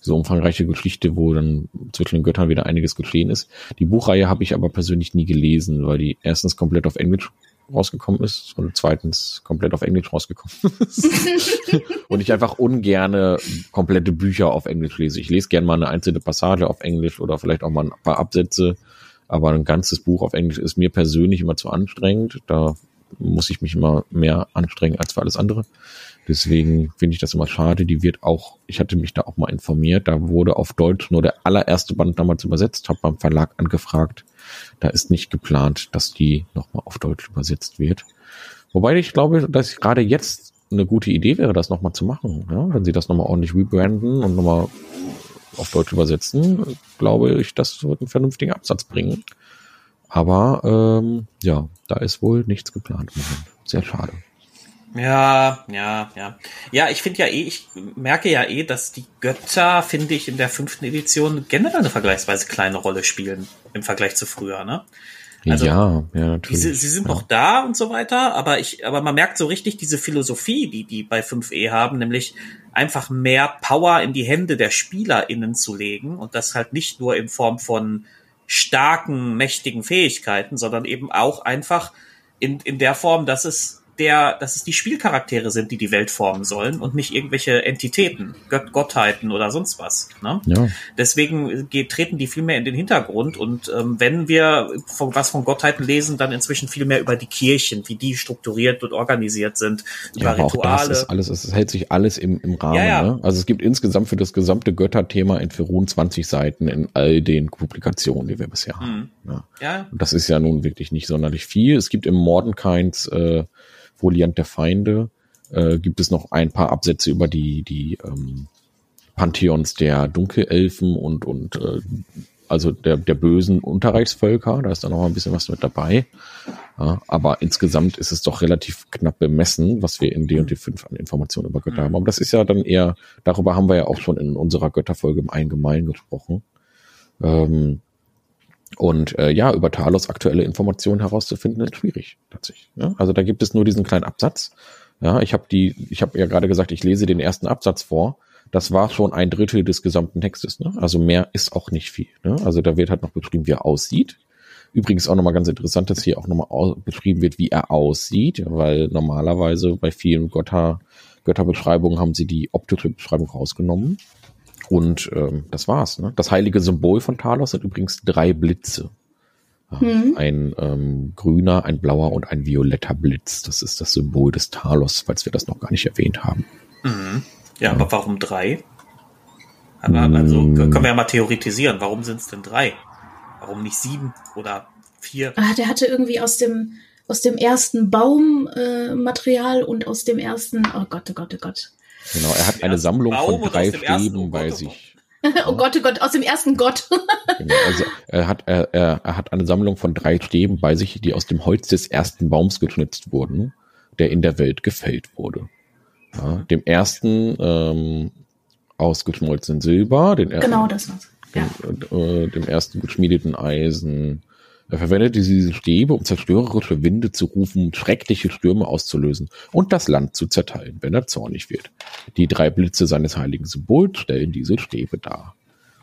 diese umfangreiche Geschichte, wo dann zwischen den Göttern wieder einiges geschehen ist. Die Buchreihe habe ich aber persönlich nie gelesen, weil die erstens komplett auf Englisch rausgekommen ist und zweitens komplett auf Englisch rausgekommen ist. und ich einfach ungerne komplette Bücher auf Englisch lese. Ich lese gerne mal eine einzelne Passage auf Englisch oder vielleicht auch mal ein paar Absätze, aber ein ganzes Buch auf Englisch ist mir persönlich immer zu anstrengend. Da muss ich mich immer mehr anstrengen als für alles andere. Deswegen finde ich das immer schade. Die wird auch, ich hatte mich da auch mal informiert, da wurde auf Deutsch nur der allererste Band damals übersetzt, habe beim Verlag angefragt. Da ist nicht geplant, dass die nochmal auf Deutsch übersetzt wird. Wobei ich glaube, dass gerade jetzt eine gute Idee wäre, das nochmal zu machen. Ja? Wenn sie das nochmal ordentlich rebranden und nochmal auf Deutsch übersetzen, glaube ich, das wird einen vernünftigen Absatz bringen. Aber ähm, ja, da ist wohl nichts geplant. Sehr schade. Ja, ja, ja. Ja, ich finde ja eh, ich merke ja eh, dass die Götter, finde ich, in der fünften Edition generell eine vergleichsweise kleine Rolle spielen im Vergleich zu früher, ne? Also, ja, ja, natürlich. sie, sie sind ja. noch da und so weiter, aber ich, aber man merkt so richtig diese Philosophie, die die bei 5e haben, nämlich einfach mehr Power in die Hände der SpielerInnen zu legen und das halt nicht nur in Form von starken, mächtigen Fähigkeiten, sondern eben auch einfach in, in der Form, dass es der, dass es die Spielcharaktere sind, die die Welt formen sollen und nicht irgendwelche Entitäten, Gött Gottheiten oder sonst was. Ne? Ja, Deswegen geht, treten die viel mehr in den Hintergrund. Und ähm, wenn wir von, was von Gottheiten lesen, dann inzwischen viel mehr über die Kirchen, wie die strukturiert und organisiert sind, über ja aber auch das Rituale. ist alles, es hält sich alles im, im Rahmen. Ja, ja. Ne? Also es gibt insgesamt für das gesamte Götterthema in Ferun 20 Seiten in all den Publikationen, die wir bisher haben. Mhm. Ja. ja, Und das ist ja nun wirklich nicht sonderlich viel. Es gibt im Mordenkainz äh, Foliant der Feinde, äh, gibt es noch ein paar Absätze über die, die ähm, Pantheons der Dunkelelfen und, und äh, also der, der bösen Unterreichsvölker. Da ist dann noch ein bisschen was mit dabei. Ja, aber insgesamt ist es doch relativ knapp bemessen, was wir in D&D 5 an Informationen über Götter Mhm. haben. Aber das ist ja dann eher, darüber haben wir ja auch schon in unserer Götterfolge im Allgemeinen gesprochen. Ähm, und äh, ja, über Talos aktuelle Informationen herauszufinden, ist schwierig tatsächlich. Ja? Also da gibt es nur diesen kleinen Absatz. Ja, ich habe die, ich habe ja gerade gesagt, ich lese den ersten Absatz vor. Das war schon ein Drittel des gesamten Textes. Ne? Also mehr ist auch nicht viel. Ne? Also da wird halt noch beschrieben, wie er aussieht, Übrigens auch nochmal ganz interessant, dass hier auch nochmal beschrieben wird, wie er aussieht, weil normalerweise bei vielen Götter, Götterbeschreibungen haben sie die optische Beschreibung rausgenommen. Und ähm, das war's. Ne? Das heilige Symbol von Talos sind übrigens drei Blitze. Mhm. Ein ähm, grüner, ein blauer und ein violetter Blitz. Das ist das Symbol des Talos, falls wir das noch gar nicht erwähnt haben. Mhm. Ja, ja, aber warum drei? Aber also mhm. können wir ja mal theoretisieren. Warum sind es denn drei? Warum nicht sieben oder vier? Ah, der hatte irgendwie aus dem aus dem ersten Baummaterial äh, und aus dem ersten. Oh Gott, oh Gott, oh Gott. Genau, er hat eine Sammlung Baum von drei Stäben oh bei oh sich. oh Gott, oh Gott, aus dem ersten Gott. genau, also er hat, er, er, er hat eine Sammlung von drei Stäben bei sich, die aus dem Holz des ersten Baums geschnitzt wurden, der in der Welt gefällt wurde. Ja, dem ersten ähm, aus geschmolzenen Silber, den ersten, genau das war's. Ja. Äh, dem ersten geschmiedeten Eisen, er verwendete diese Stäbe, um zerstörerische Winde zu rufen, schreckliche Stürme auszulösen und das Land zu zerteilen, wenn er zornig wird. Die drei Blitze seines heiligen Symbols stellen diese Stäbe dar.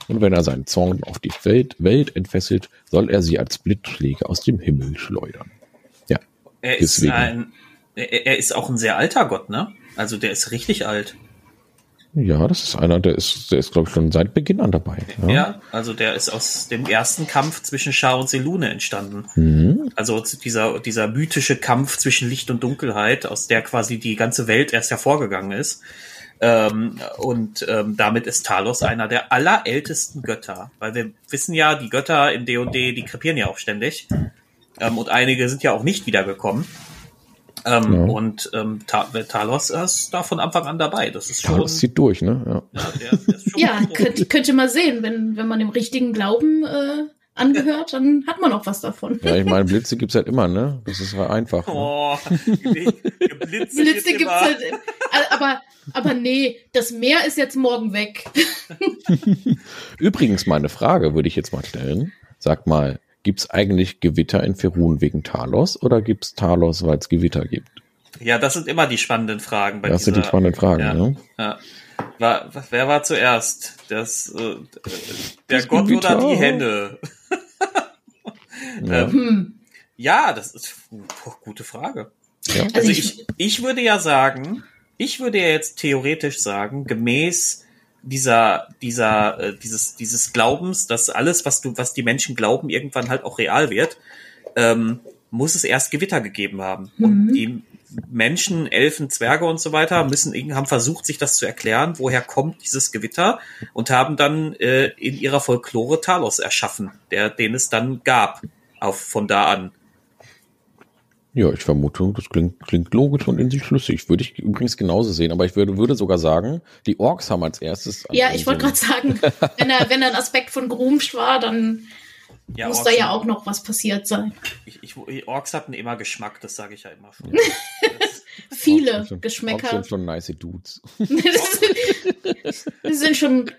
Und wenn er seinen Zorn auf die Welt, Welt entfesselt, soll er sie als Blitzschläge aus dem Himmel schleudern. Ja. Er ist, ein, er ist auch ein sehr alter Gott, ne? Also der ist richtig alt. Ja, das ist einer, der ist, der ist, glaube ich, schon seit Beginn an dabei. Ja. ja. also der ist aus dem ersten Kampf zwischen Schar und Selune entstanden. Mhm. Also dieser, dieser mythische Kampf zwischen Licht und Dunkelheit, aus der quasi die ganze Welt erst hervorgegangen ist. Ähm, und ähm, damit ist Talos einer der allerältesten Götter. Weil wir wissen ja, die Götter in D&D, die krepieren ja auch ständig. Ähm, und einige sind ja auch nicht wiedergekommen. Ähm, ja. Und ähm, Ta Talos ist da von Anfang an dabei. Das ist schon. Talos zieht durch, ne? Ja, ja, der, der ja könnt, könnte mal sehen, wenn, wenn man dem richtigen Glauben äh, angehört, dann hat man auch was davon. Ja, ich meine, Blitze gibt's halt immer, ne? Das ist halt einfach. Ne? Oh, Blitze, Blitze gibt's halt. Aber, aber nee, das Meer ist jetzt morgen weg. Übrigens, meine Frage würde ich jetzt mal stellen. Sag mal, Gibt es eigentlich Gewitter in Ferun wegen Talos oder gibt es Talos, weil es Gewitter gibt? Ja, das sind immer die spannenden Fragen. Bei das dieser, sind die spannenden Fragen, ja. Ne? ja. War, wer war zuerst? Das, äh, der das Gott Gewitter. oder die Henne? ja. ähm, ja, das ist eine gute Frage. Ja. Also, also ich, ich würde ja sagen, ich würde ja jetzt theoretisch sagen, gemäß dieser, dieser, äh, dieses, dieses Glaubens, dass alles, was du, was die Menschen glauben, irgendwann halt auch real wird, ähm, muss es erst Gewitter gegeben haben. Mhm. Und die Menschen, Elfen, Zwerge und so weiter müssen haben versucht, sich das zu erklären, woher kommt dieses Gewitter und haben dann äh, in ihrer Folklore Talos erschaffen, der, den es dann gab, auf von da an. Ja, ich vermute, das klingt, klingt logisch und in sich schlüssig. Würde ich übrigens genauso sehen. Aber ich würde, würde sogar sagen, die Orks haben als erstes. Ja, ich wollte gerade sagen, wenn er, wenn er ein Aspekt von Grumsch war, dann ja, muss Orks da ja auch noch was passiert sein. Ich, ich, Orks hatten immer Geschmack, das sage ich ja immer schon. Viele Orks schon, Geschmäcker. Orks sind schon nice Dudes. Sie sind schon,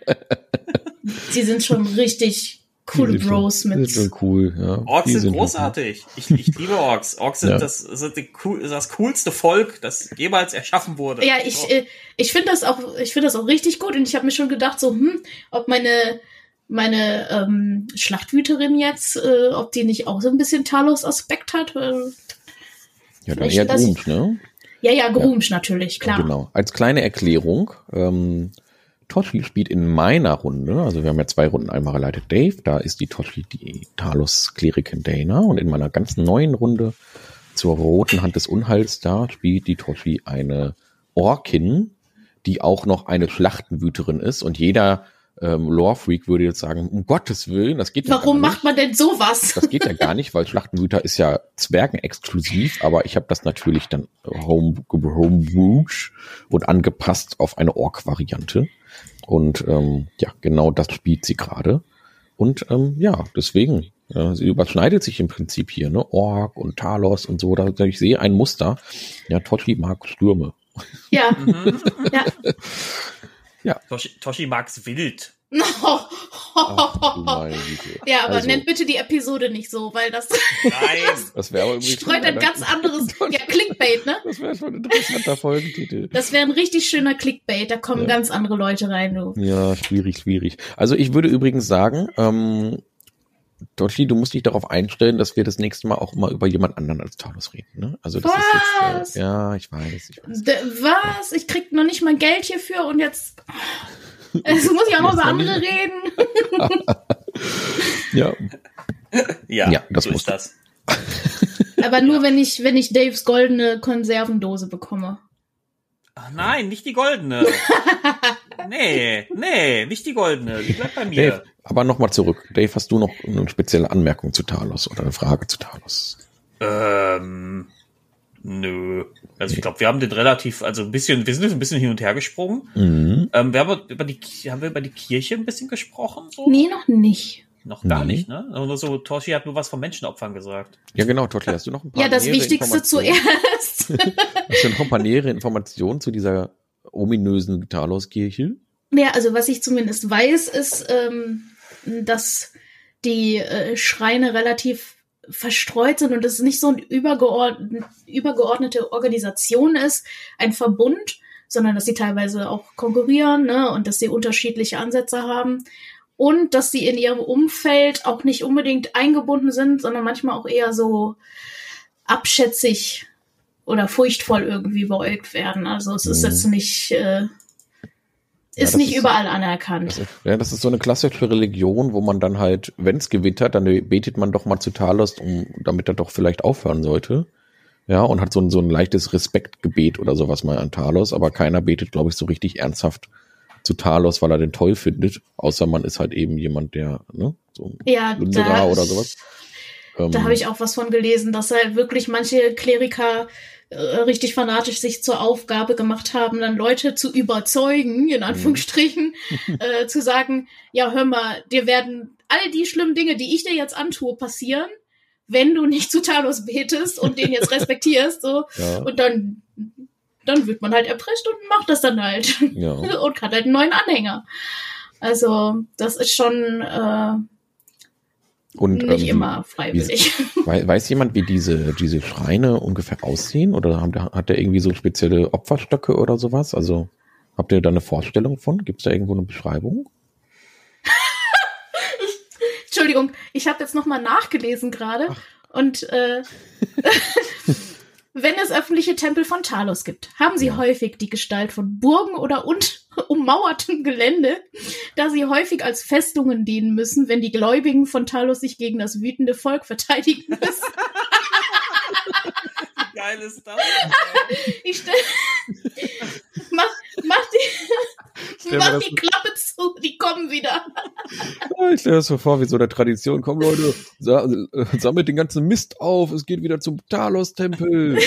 sie sind schon richtig coole Bros schon, mit. Sind cool, ja. Orks sind, sind großartig. Ich, ich liebe Orks. Orks sind, ja. das, sind die cool, das coolste Volk, das jemals erschaffen wurde. Ja, ich, oh. ich finde das auch, ich finde das auch richtig gut und ich habe mir schon gedacht, so, hm, ob meine, meine ähm, Schlachtwüterin jetzt, äh, ob die nicht auch so ein bisschen Talos-Aspekt hat. Äh, ja, dann eher Grumsch, ne? Ja, ja, Grumsch ja. natürlich, klar. Genau. Als kleine Erklärung, ähm, Toshi spielt in meiner Runde, also wir haben ja zwei Runden. Einmal geleitet Dave, da ist die Toshi die Talos-Klerikin Dana. Und in meiner ganzen neuen Runde zur roten Hand des Unheils, da spielt die Toshi eine Orkin, die auch noch eine Schlachtenwüterin ist. Und jeder ähm, Lore-Freak würde jetzt sagen, um Gottes Willen, das geht Warum ja Warum macht man denn sowas? Das geht ja gar nicht, weil Schlachtenwüter ist ja Zwergen exklusiv, aber ich habe das natürlich dann home, homebrewed und angepasst auf eine Ork-Variante. Und ähm, ja, genau das spielt sie gerade. Und ähm, ja, deswegen, ja, sie überschneidet sich im Prinzip hier, ne? Ork und Talos und so. Da, ich sehe ein Muster. Ja, Toshi mag Stürme. Ja. mhm. ja. ja. Toshi, Toshi mag's wild. Ach, ja, aber also, nennt bitte die Episode nicht so, weil das, Nein. das wäre aber streut ein ganz anderes, ja, Clickbait, ne? Das wäre schon ein interessanter Folgentitel. Das wäre ein richtig schöner Clickbait, da kommen ja. ganz andere Leute rein, du. Ja, schwierig, schwierig. Also ich würde übrigens sagen, ähm, Toshi, du musst dich darauf einstellen, dass wir das nächste Mal auch mal über jemand anderen als Talos reden. Ne? Also das Was? ist jetzt, äh, ja, ich weiß, ich weiß. D was? Ich krieg noch nicht mal Geld hierfür und jetzt. Es muss ich auch noch über Jetzt andere reden. Ja, Ja, Ja, das so muss ist das. Aber nur wenn ich, wenn ich Daves goldene Konservendose bekomme. Ach nein, nicht die goldene. nee, nee, nicht die goldene. Die bleibt bei mir. Dave, aber nochmal zurück. Dave, hast du noch eine spezielle Anmerkung zu Talos oder eine Frage zu Talos? Ähm, nö. Also ich glaube, wir haben den relativ, also ein bisschen, wir sind jetzt ein bisschen hin und her gesprungen. Mhm. Ähm, wir haben über die, haben wir über die Kirche ein bisschen gesprochen? So? Nee, noch nicht. Noch gar Nee. nicht, ne? Nur so, Toshi hat nur was von Menschenopfern gesagt. Ja, genau, Totti, hast du noch ein paar Ja, das Wichtigste zuerst. Hast du noch ein paar nähere Informationen zu dieser ominösen Talos-Kirche? Ja, also was ich zumindest weiß, ist, ähm, dass die äh, Schreine relativ verstreut sind und es nicht so eine übergeordn übergeordnete Organisation ist, ein Verbund, sondern dass sie teilweise auch konkurrieren ne, und dass sie unterschiedliche Ansätze haben und dass sie in ihrem Umfeld auch nicht unbedingt eingebunden sind, sondern manchmal auch eher so abschätzig oder furchtvoll irgendwie beäugt werden. Also es ist Mhm. jetzt nicht äh, ist das nicht ist- überall anerkannt. Das ist, ja, das ist so eine klassische Religion, wo man dann halt, wenn es gewittert, dann betet man doch mal zu Talos, um, damit er doch vielleicht aufhören sollte. Ja, und hat so ein, so ein leichtes Respektgebet oder sowas mal an Talos, aber keiner betet, glaube ich, so richtig ernsthaft zu Talos, weil er den toll findet, außer man ist halt eben jemand, der, ne, so ein Ja, da, oder sowas. Ähm, da habe ich auch was von gelesen, dass halt wirklich manche Kleriker äh, richtig fanatisch sich zur Aufgabe gemacht haben, dann Leute zu überzeugen, Mhm. in Anführungsstrichen, äh, zu sagen, ja, hör mal, dir werden all die schlimmen Dinge, die ich dir jetzt antue, passieren, wenn du nicht zu Talos betest und den jetzt respektierst, so. ja, Und dann, dann wird man halt erpresst und macht das dann halt. ja. und hat halt einen neuen Anhänger. Also, das ist schon äh, Und nicht ähm, immer freiwillig. Wei- Weiß jemand, wie diese, diese Schreine ungefähr aussehen? Oder haben, hat der irgendwie so spezielle Opferstöcke oder sowas? Also habt ihr da eine Vorstellung von? Gibt es da irgendwo eine Beschreibung? Entschuldigung, ich habe jetzt nochmal nachgelesen gerade. Und äh, wenn es öffentliche Tempel von Talos gibt, haben sie Ja. häufig die Gestalt von Burgen oder und ummauertem Gelände, da sie häufig als Festungen dienen müssen, wenn die Gläubigen von Talos sich gegen das wütende Volk verteidigen müssen. Wie geil ist das? Ich stell, mach, mach die, mach die Klappe zu, die kommen wieder. Ich stelle das so vor, wie so eine Tradition. Komm Leute, äh, sammelt den ganzen Mist auf, es geht wieder zum Talos-Tempel. Ja?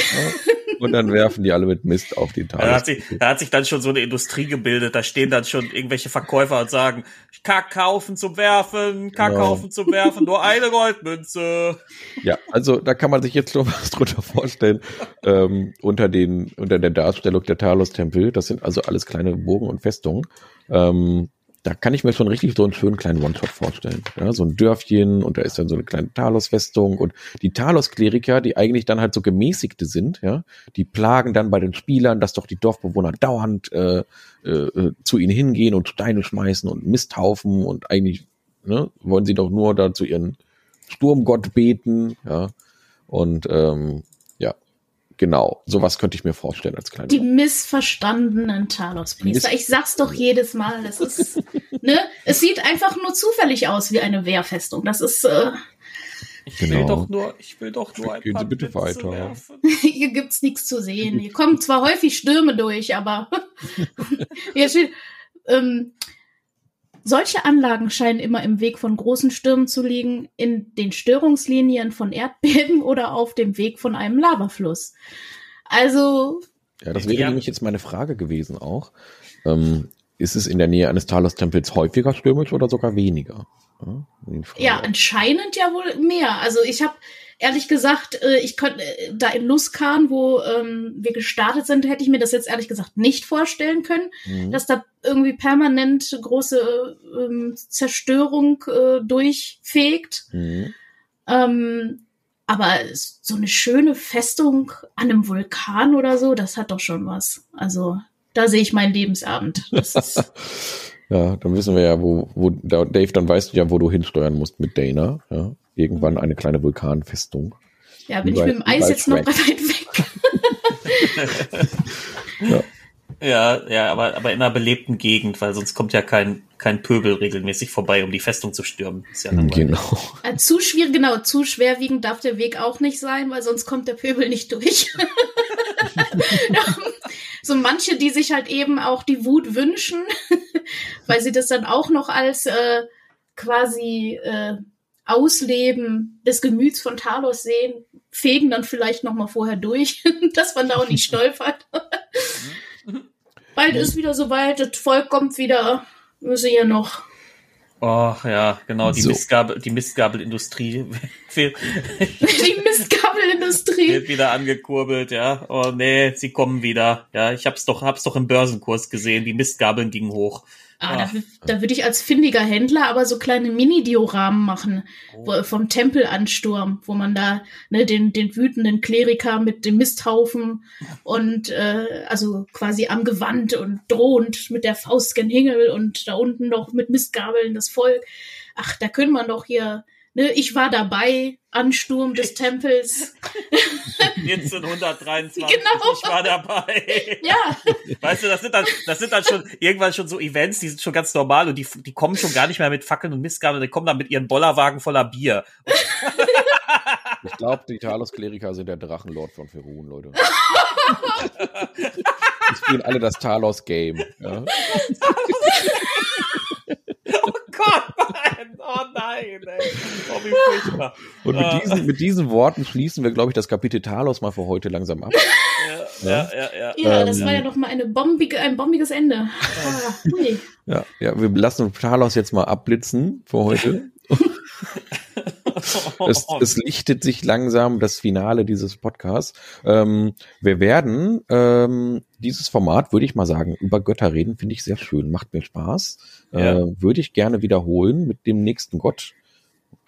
Und dann werfen die alle mit Mist auf den Da hat, sich, da hat sich dann schon so eine Industrie gebildet. Da stehen dann schon irgendwelche Verkäufer und sagen, Kack kaufen zum Werfen, Kack Genau. kaufen zum Werfen, nur eine Goldmünze. Ja, also da kann man sich jetzt schon was drunter vorstellen. Ähm, unter den, unter der Darstellung der Talos-Tempel. Das sind also alles kleine Burgen und Festungen. Ähm, da kann ich mir schon richtig so einen schönen kleinen One-Shot vorstellen. Ja, so ein Dörfchen und da ist dann so eine kleine Talos-Festung und die Talos-Kleriker, die eigentlich dann halt so gemäßigte sind, ja, die plagen dann bei den Spielern, dass doch die Dorfbewohner dauernd äh, äh, zu ihnen hingehen und Steine schmeißen und Misthaufen und eigentlich ne, wollen sie doch nur da zu ihren Sturmgott beten, ja. Und ähm, genau, sowas könnte ich mir vorstellen als kleine. Die missverstandenen Talos-Priester. Miss- Ich sag's doch jedes Mal. Das ist, ne? Es sieht einfach nur zufällig aus wie eine Wehrfestung. Das ist, äh, Ich Genau. will doch nur, ich will doch nur ein Gehen Sie paar bitte Blitze weiter. werfen. hier gibt's nichts zu sehen. Hier kommen zwar häufig Stürme durch, aber hier steht, ähm, solche Anlagen scheinen immer im Weg von großen Stürmen zu liegen, in den Störungslinien von Erdbeben oder auf dem Weg von einem Lavafluss. Also, Ja, das wäre Ja. nämlich jetzt meine Frage gewesen auch. Ähm, ist es in der Nähe eines Talos-Tempels häufiger stürmisch oder sogar weniger? Ja. Ja, anscheinend ja wohl mehr. Also ich habe ehrlich gesagt, äh, ich könnte äh, da in Luskan, wo ähm, wir gestartet sind, hätte ich mir das jetzt ehrlich gesagt nicht vorstellen können, Mhm. dass da irgendwie permanent große ähm, Zerstörung äh, durchfegt. Mhm. Ähm, aber so eine schöne Festung an einem Vulkan oder so, das hat doch schon was. Also da sehe ich meinen Lebensabend. Das ist, Ja, dann wissen wir ja, wo, wo Dave, dann weißt du ja, wo du hinsteuern musst mit Dana. Ja, irgendwann eine kleine Vulkanfestung. Ja, bin ich mit dem Eis jetzt noch weit weg. ja. Ja, ja, aber, aber in einer belebten Gegend, weil sonst kommt ja kein, kein Pöbel regelmäßig vorbei, um die Festung zu stürmen. Ist ja genau. Äh, zu schwierig, genau, zu schwerwiegend darf der Weg auch nicht sein, weil sonst kommt der Pöbel nicht durch. so manche, die sich halt eben auch die Wut wünschen, weil sie das dann auch noch als äh, quasi äh, Ausleben des Gemüts von Talos sehen, fegen dann vielleicht noch mal vorher durch, dass man da auch nicht stolpert. Bald ist wieder soweit, das Volk kommt wieder. Müssen ja noch. Oh ja, genau, die so. Mistgabel, die Mistgabelindustrie. die Mistgabelindustrie. Wird wieder angekurbelt, ja. Oh nee, sie kommen wieder. Ja, ich hab's doch, hab's doch im Börsenkurs gesehen. Die Mistgabeln gingen hoch. Ah, da, da würde ich als findiger Händler aber so kleine Mini-Dioramen machen, oh. wo, vom Tempelansturm, wo man da ne, den, den wütenden Kleriker mit dem Misthaufen und äh, also quasi am Gewand und drohend mit der Faust gen Himmel und da unten noch mit Mistgabeln das Volk. Ach, da können wir doch hier ne, ich war dabei, Ansturm des Tempels. 1423, genau. ich war dabei. Ja. Weißt du, das sind dann, das sind dann schon irgendwann schon so Events, die sind schon ganz normal und die, die kommen schon gar nicht mehr mit Fackeln und Mistgabeln, die kommen dann mit ihren Bollerwagen voller Bier. Ich glaube, die Talos-Kleriker sind der Drachenlord von Ferun, Leute. Die spielen alle das Talos-Game. Ja? oh Gott, nein, oh nein, ey. Oh. Und mit, ah. diesen, mit diesen Worten schließen wir, glaube ich, das Kapitel Talos mal für heute langsam ab. Ja, ja, ja. Ja, ja das ähm, war ja noch mal eine bombige, ein bombiges Ende. Ah, ja, ja, wir lassen Talos jetzt mal abblitzen für heute. es, es lichtet sich langsam das Finale dieses Podcasts. Ähm, wir werden ähm, dieses Format, würde ich mal sagen, über Götter reden, finde ich sehr schön, macht mir Spaß. Ja. Äh, würde ich gerne wiederholen mit dem nächsten Gott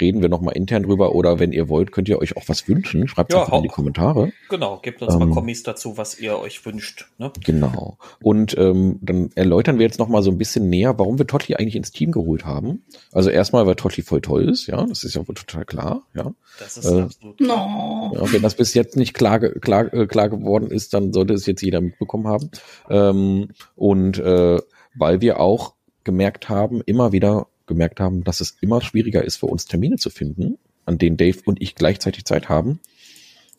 reden wir nochmal intern drüber oder wenn ihr wollt, könnt ihr euch auch was wünschen. Schreibt es ja, einfach in die Kommentare. Genau, gebt uns ähm, mal Kommis dazu, was ihr euch wünscht. Ne? Genau. Und ähm, dann erläutern wir jetzt nochmal so ein bisschen näher, warum wir Totti eigentlich ins Team geholt haben. Also erstmal, weil Totti voll toll ist, ja, das ist ja wohl total klar, ja. Das ist äh, absolut klar. No. Ja, wenn das bis jetzt nicht klar, klar, äh, klar geworden ist, dann sollte es jetzt jeder mitbekommen haben. Ähm, und äh, weil wir auch gemerkt haben, immer wieder gemerkt haben, dass es immer schwieriger ist für uns Termine zu finden, an denen Dave und ich gleichzeitig Zeit haben.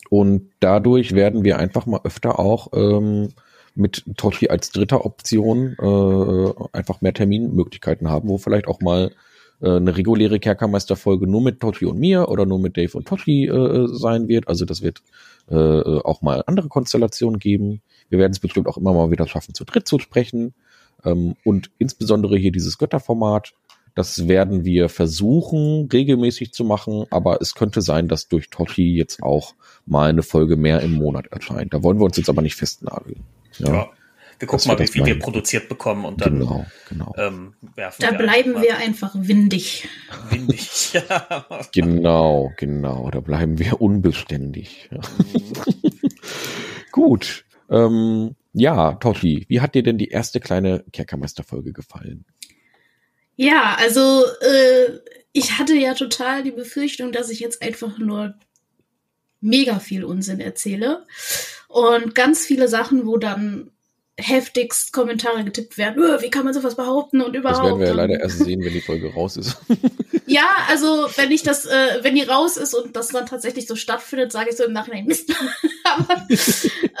Und dadurch werden wir einfach mal öfter auch ähm, mit Toshi als dritter Option äh, einfach mehr Terminmöglichkeiten haben, wo vielleicht auch mal äh, eine reguläre Kerkermeisterfolge nur mit Toshi und mir oder nur mit Dave und Toshi äh, sein wird. Also das wird äh, auch mal andere Konstellationen geben. Wir werden es bestimmt auch immer mal wieder schaffen, zu dritt zu sprechen. Ähm, und insbesondere hier dieses Götterformat das werden wir versuchen, regelmäßig zu machen, aber es könnte sein, dass durch Totti jetzt auch mal eine Folge mehr im Monat erscheint. Da wollen wir uns jetzt aber nicht festnageln. Ja. ja. Wir gucken mal, wie viel wir produziert bekommen und dann genau, genau. Ähm, werfen Da wir bleiben wir einfach windig. Windig, ja. Genau, genau. Da bleiben wir unbeständig. Gut. Ähm, ja, Totti, wie hat dir denn die erste kleine Kerkermeister-Folge gefallen? Ja, also äh, ich hatte ja total die Befürchtung, dass ich jetzt einfach nur mega viel Unsinn erzähle. Und ganz viele Sachen, wo dann heftigst Kommentare getippt werden. Öh, wie kann man sowas behaupten und überhaupt? Das werden wir ja leider erst sehen, wenn die Folge raus ist. ja, also wenn ich das, äh, wenn die raus ist und das dann tatsächlich so stattfindet, sage ich so im Nachhinein Mist. Aber,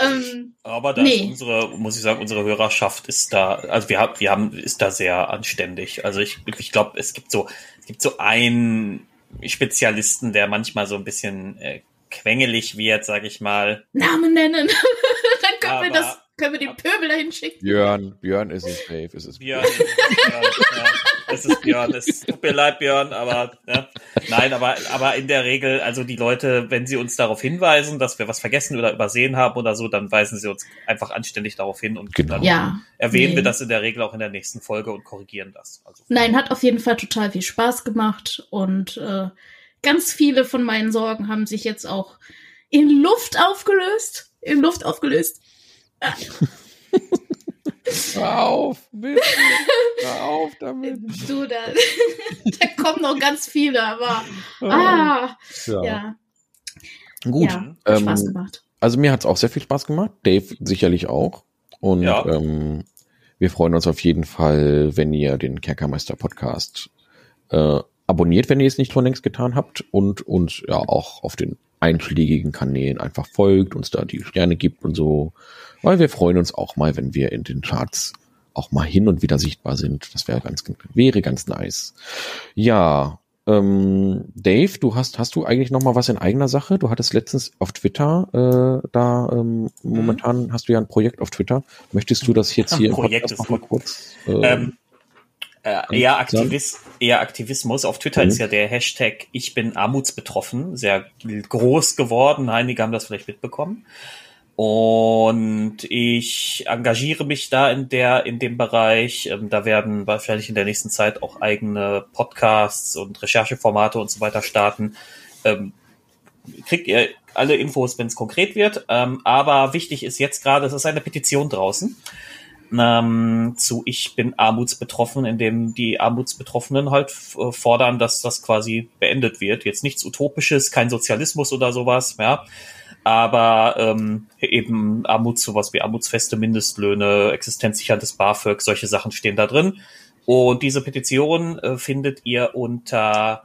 ähm, Aber da nee. ist unsere, muss ich sagen, unsere Hörerschaft ist da, also wir haben, wir haben, ist da sehr anständig. Also ich, ich glaube, es gibt so, es gibt so einen Spezialisten, der manchmal so ein bisschen äh, quengelig wird, sag ich mal. Namen nennen. dann können Aber, wir das können wir den Pöbel dahin schicken? Björn, Björn ist es safe. Es ist Björn. Björn, ja. Es ist Björn. Es tut mir leid, Björn, aber ja. nein, aber, aber in der Regel, also die Leute, wenn sie uns darauf hinweisen, dass wir was vergessen oder übersehen haben oder so, dann weisen sie uns einfach anständig darauf hin und genau. dann ja. erwähnen nee. wir das in der Regel auch in der nächsten Folge und korrigieren das. Also, nein, hat auf jeden Fall total viel Spaß gemacht und äh, ganz viele von meinen Sorgen haben sich jetzt auch in Luft aufgelöst. In Luft aufgelöst. Hör auf, bitte. Hör auf damit. Du, da, da kommen noch ganz viele, aber ah, ja. ja. Gut. Ja, hat Spaß ähm, gemacht. Also mir hat es auch sehr viel Spaß gemacht. Dave sicherlich auch. Und Ja. ähm, wir freuen uns auf jeden Fall, wenn ihr den Kerkermeister Podcast äh, abonniert, wenn ihr es nicht schon längst getan habt und uns ja auch auf den einschlägigen Kanälen einfach folgt, uns da die Sterne gibt und so. Weil wir freuen uns auch mal, wenn wir in den Charts auch mal hin und wieder sichtbar sind. Das wäre ganz, wäre ganz nice. Ja, ähm, Dave, du hast, hast du eigentlich noch mal was in eigener Sache? Du hattest letztens auf Twitter, äh, da ähm, momentan hast du ja ein Projekt auf Twitter. Möchtest du das jetzt hier Projekt ist mal kurz? Äh, Ähm, äh, eher, Dann- Aktivis, eher Aktivismus. Auf Twitter Mhm. ist ja der Hashtag Ich bin armutsbetroffen sehr groß geworden. Einige haben das vielleicht mitbekommen. Und ich engagiere mich da in der, in dem Bereich. Ähm, da werden wahrscheinlich in der nächsten Zeit auch eigene Podcasts und Rechercheformate und so weiter starten. Ähm, kriegt ihr alle Infos, wenn es konkret wird. Ähm, aber wichtig ist jetzt gerade, es ist eine Petition draußen zu Ich bin armutsbetroffen, in dem die Armutsbetroffenen halt äh, fordern, dass das quasi beendet wird. Jetzt nichts Utopisches, kein Sozialismus oder sowas, ja. Aber ähm, eben Armut, sowas wie armutsfeste Mindestlöhne, existenzsicherndes BAföG, solche Sachen stehen da drin. Und diese Petition äh, findet ihr unter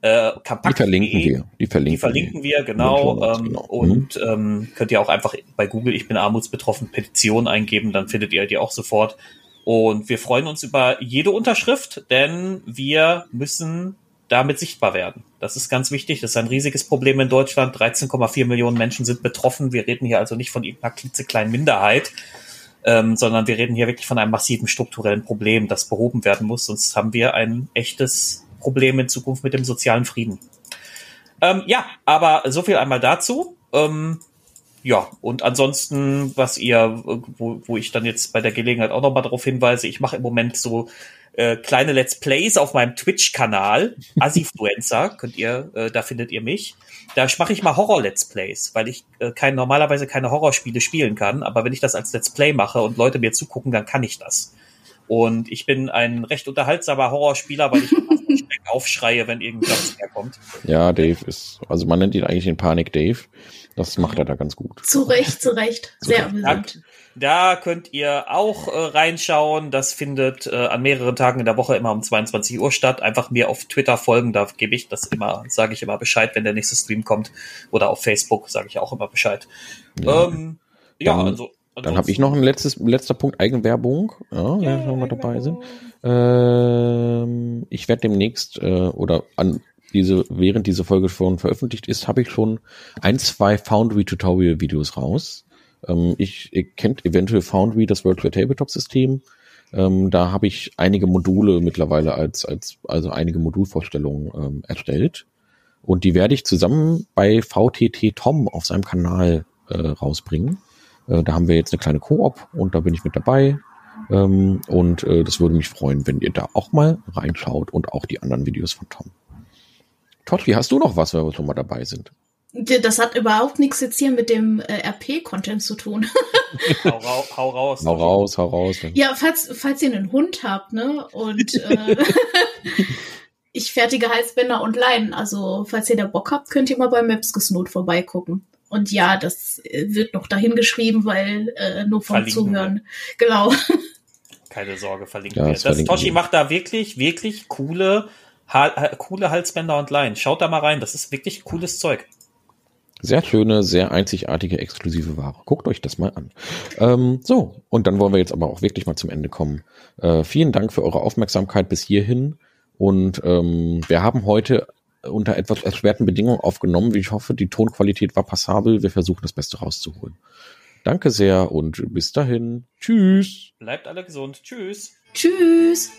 äh, die Kampagne. verlinken wir. Die verlinken, Die verlinken wir, genau. Ähm, genau. Und ähm, könnt ihr auch einfach bei Google Ich bin armutsbetroffen Petition eingeben, dann findet ihr die auch sofort. Und wir freuen uns über jede Unterschrift, denn wir müssen damit sichtbar werden. Das ist ganz wichtig. Das ist ein riesiges Problem in Deutschland. 13,4 Millionen Menschen sind betroffen. Wir reden hier also nicht von irgendeiner klitzekleinen Minderheit, ähm, sondern wir reden hier wirklich von einem massiven strukturellen Problem, das behoben werden muss. Sonst haben wir ein echtes Problem in Zukunft mit dem sozialen Frieden. Ähm, ja, aber so viel einmal dazu. Ähm, ja, und ansonsten, was ihr, wo, wo ich dann jetzt bei der Gelegenheit auch nochmal darauf hinweise, ich mache im Moment so äh, kleine Let's Plays auf meinem Twitch-Kanal, Asifluencer, könnt ihr, äh, da findet ihr mich. Da mache ich mal Horror-Let's Plays, weil ich äh, kein, normalerweise keine Horrorspiele spielen kann, aber wenn ich das als Let's Play mache und Leute mir zugucken, dann kann ich das. Und ich bin ein recht unterhaltsamer Horrorspieler, weil ich Schreck aufschreie, wenn irgendwas herkommt. Ja, Dave ist, also man nennt ihn eigentlich den Panik Dave. Das macht er da ganz gut. Zu Recht, zu Recht. Sehr amüsant. Da könnt ihr auch äh, reinschauen. Das findet äh, an mehreren Tagen in der Woche immer um 22 Uhr statt. Einfach mir auf Twitter folgen, da gebe ich das immer, sage ich immer Bescheid, wenn der nächste Stream kommt. Oder auf Facebook sage ich auch immer Bescheid. Ja. Ähm, ja, Dann- also. Dann habe ich noch ein letztes, letzter Punkt Eigenwerbung, ja, wenn wir mal dabei sind. Ähm, ich werde demnächst äh, oder an diese, während diese Folge schon veröffentlicht ist, habe ich schon ein, zwei Foundry-Tutorial-Videos raus. Ähm, ich, ihr kennt eventuell Foundry, das Virtual Tabletop-System. Ähm, da habe ich einige Module mittlerweile als, als also einige Modulvorstellungen ähm, erstellt. Und die werde ich zusammen bei VTT Tom auf seinem Kanal äh, rausbringen. Äh, da haben wir jetzt eine kleine Koop und da bin ich mit dabei. Ähm, und äh, das würde mich freuen, wenn ihr da auch mal reinschaut und auch die anderen Videos von Tom. Totti, hast du noch was, wenn wir schon mal dabei sind? Das hat überhaupt nichts jetzt hier mit dem äh, RP-Content zu tun. Hau, rau, hau raus. Hau raus, hau raus. ja, falls, falls ihr einen Hund habt, ne? Und äh, ich fertige Halsbänder und Leinen. Also, falls ihr da Bock habt, könnt ihr mal bei Maps gesnot vorbeigucken. Und ja, das äh, wird noch dahin geschrieben, weil äh, nur vom Verlinken Zuhören. Genau. Keine Sorge, verlinken Ja, wir. das Das Toshi wir. macht da wirklich, wirklich coole, ha- coole Halsbänder und Leinen. Schaut da mal rein. Das ist wirklich cooles Zeug. Sehr schöne, sehr einzigartige, exklusive Ware. Guckt euch das mal an. Ähm, so, und dann wollen wir jetzt aber auch wirklich mal zum Ende kommen. Äh, vielen Dank für eure Aufmerksamkeit bis hierhin. Und ähm, wir haben heute unter etwas erschwerten Bedingungen aufgenommen. Wie ich hoffe, die Tonqualität war passabel. Wir versuchen das Beste rauszuholen. Danke sehr und bis dahin. Tschüss. Bleibt alle gesund. Tschüss. Tschüss.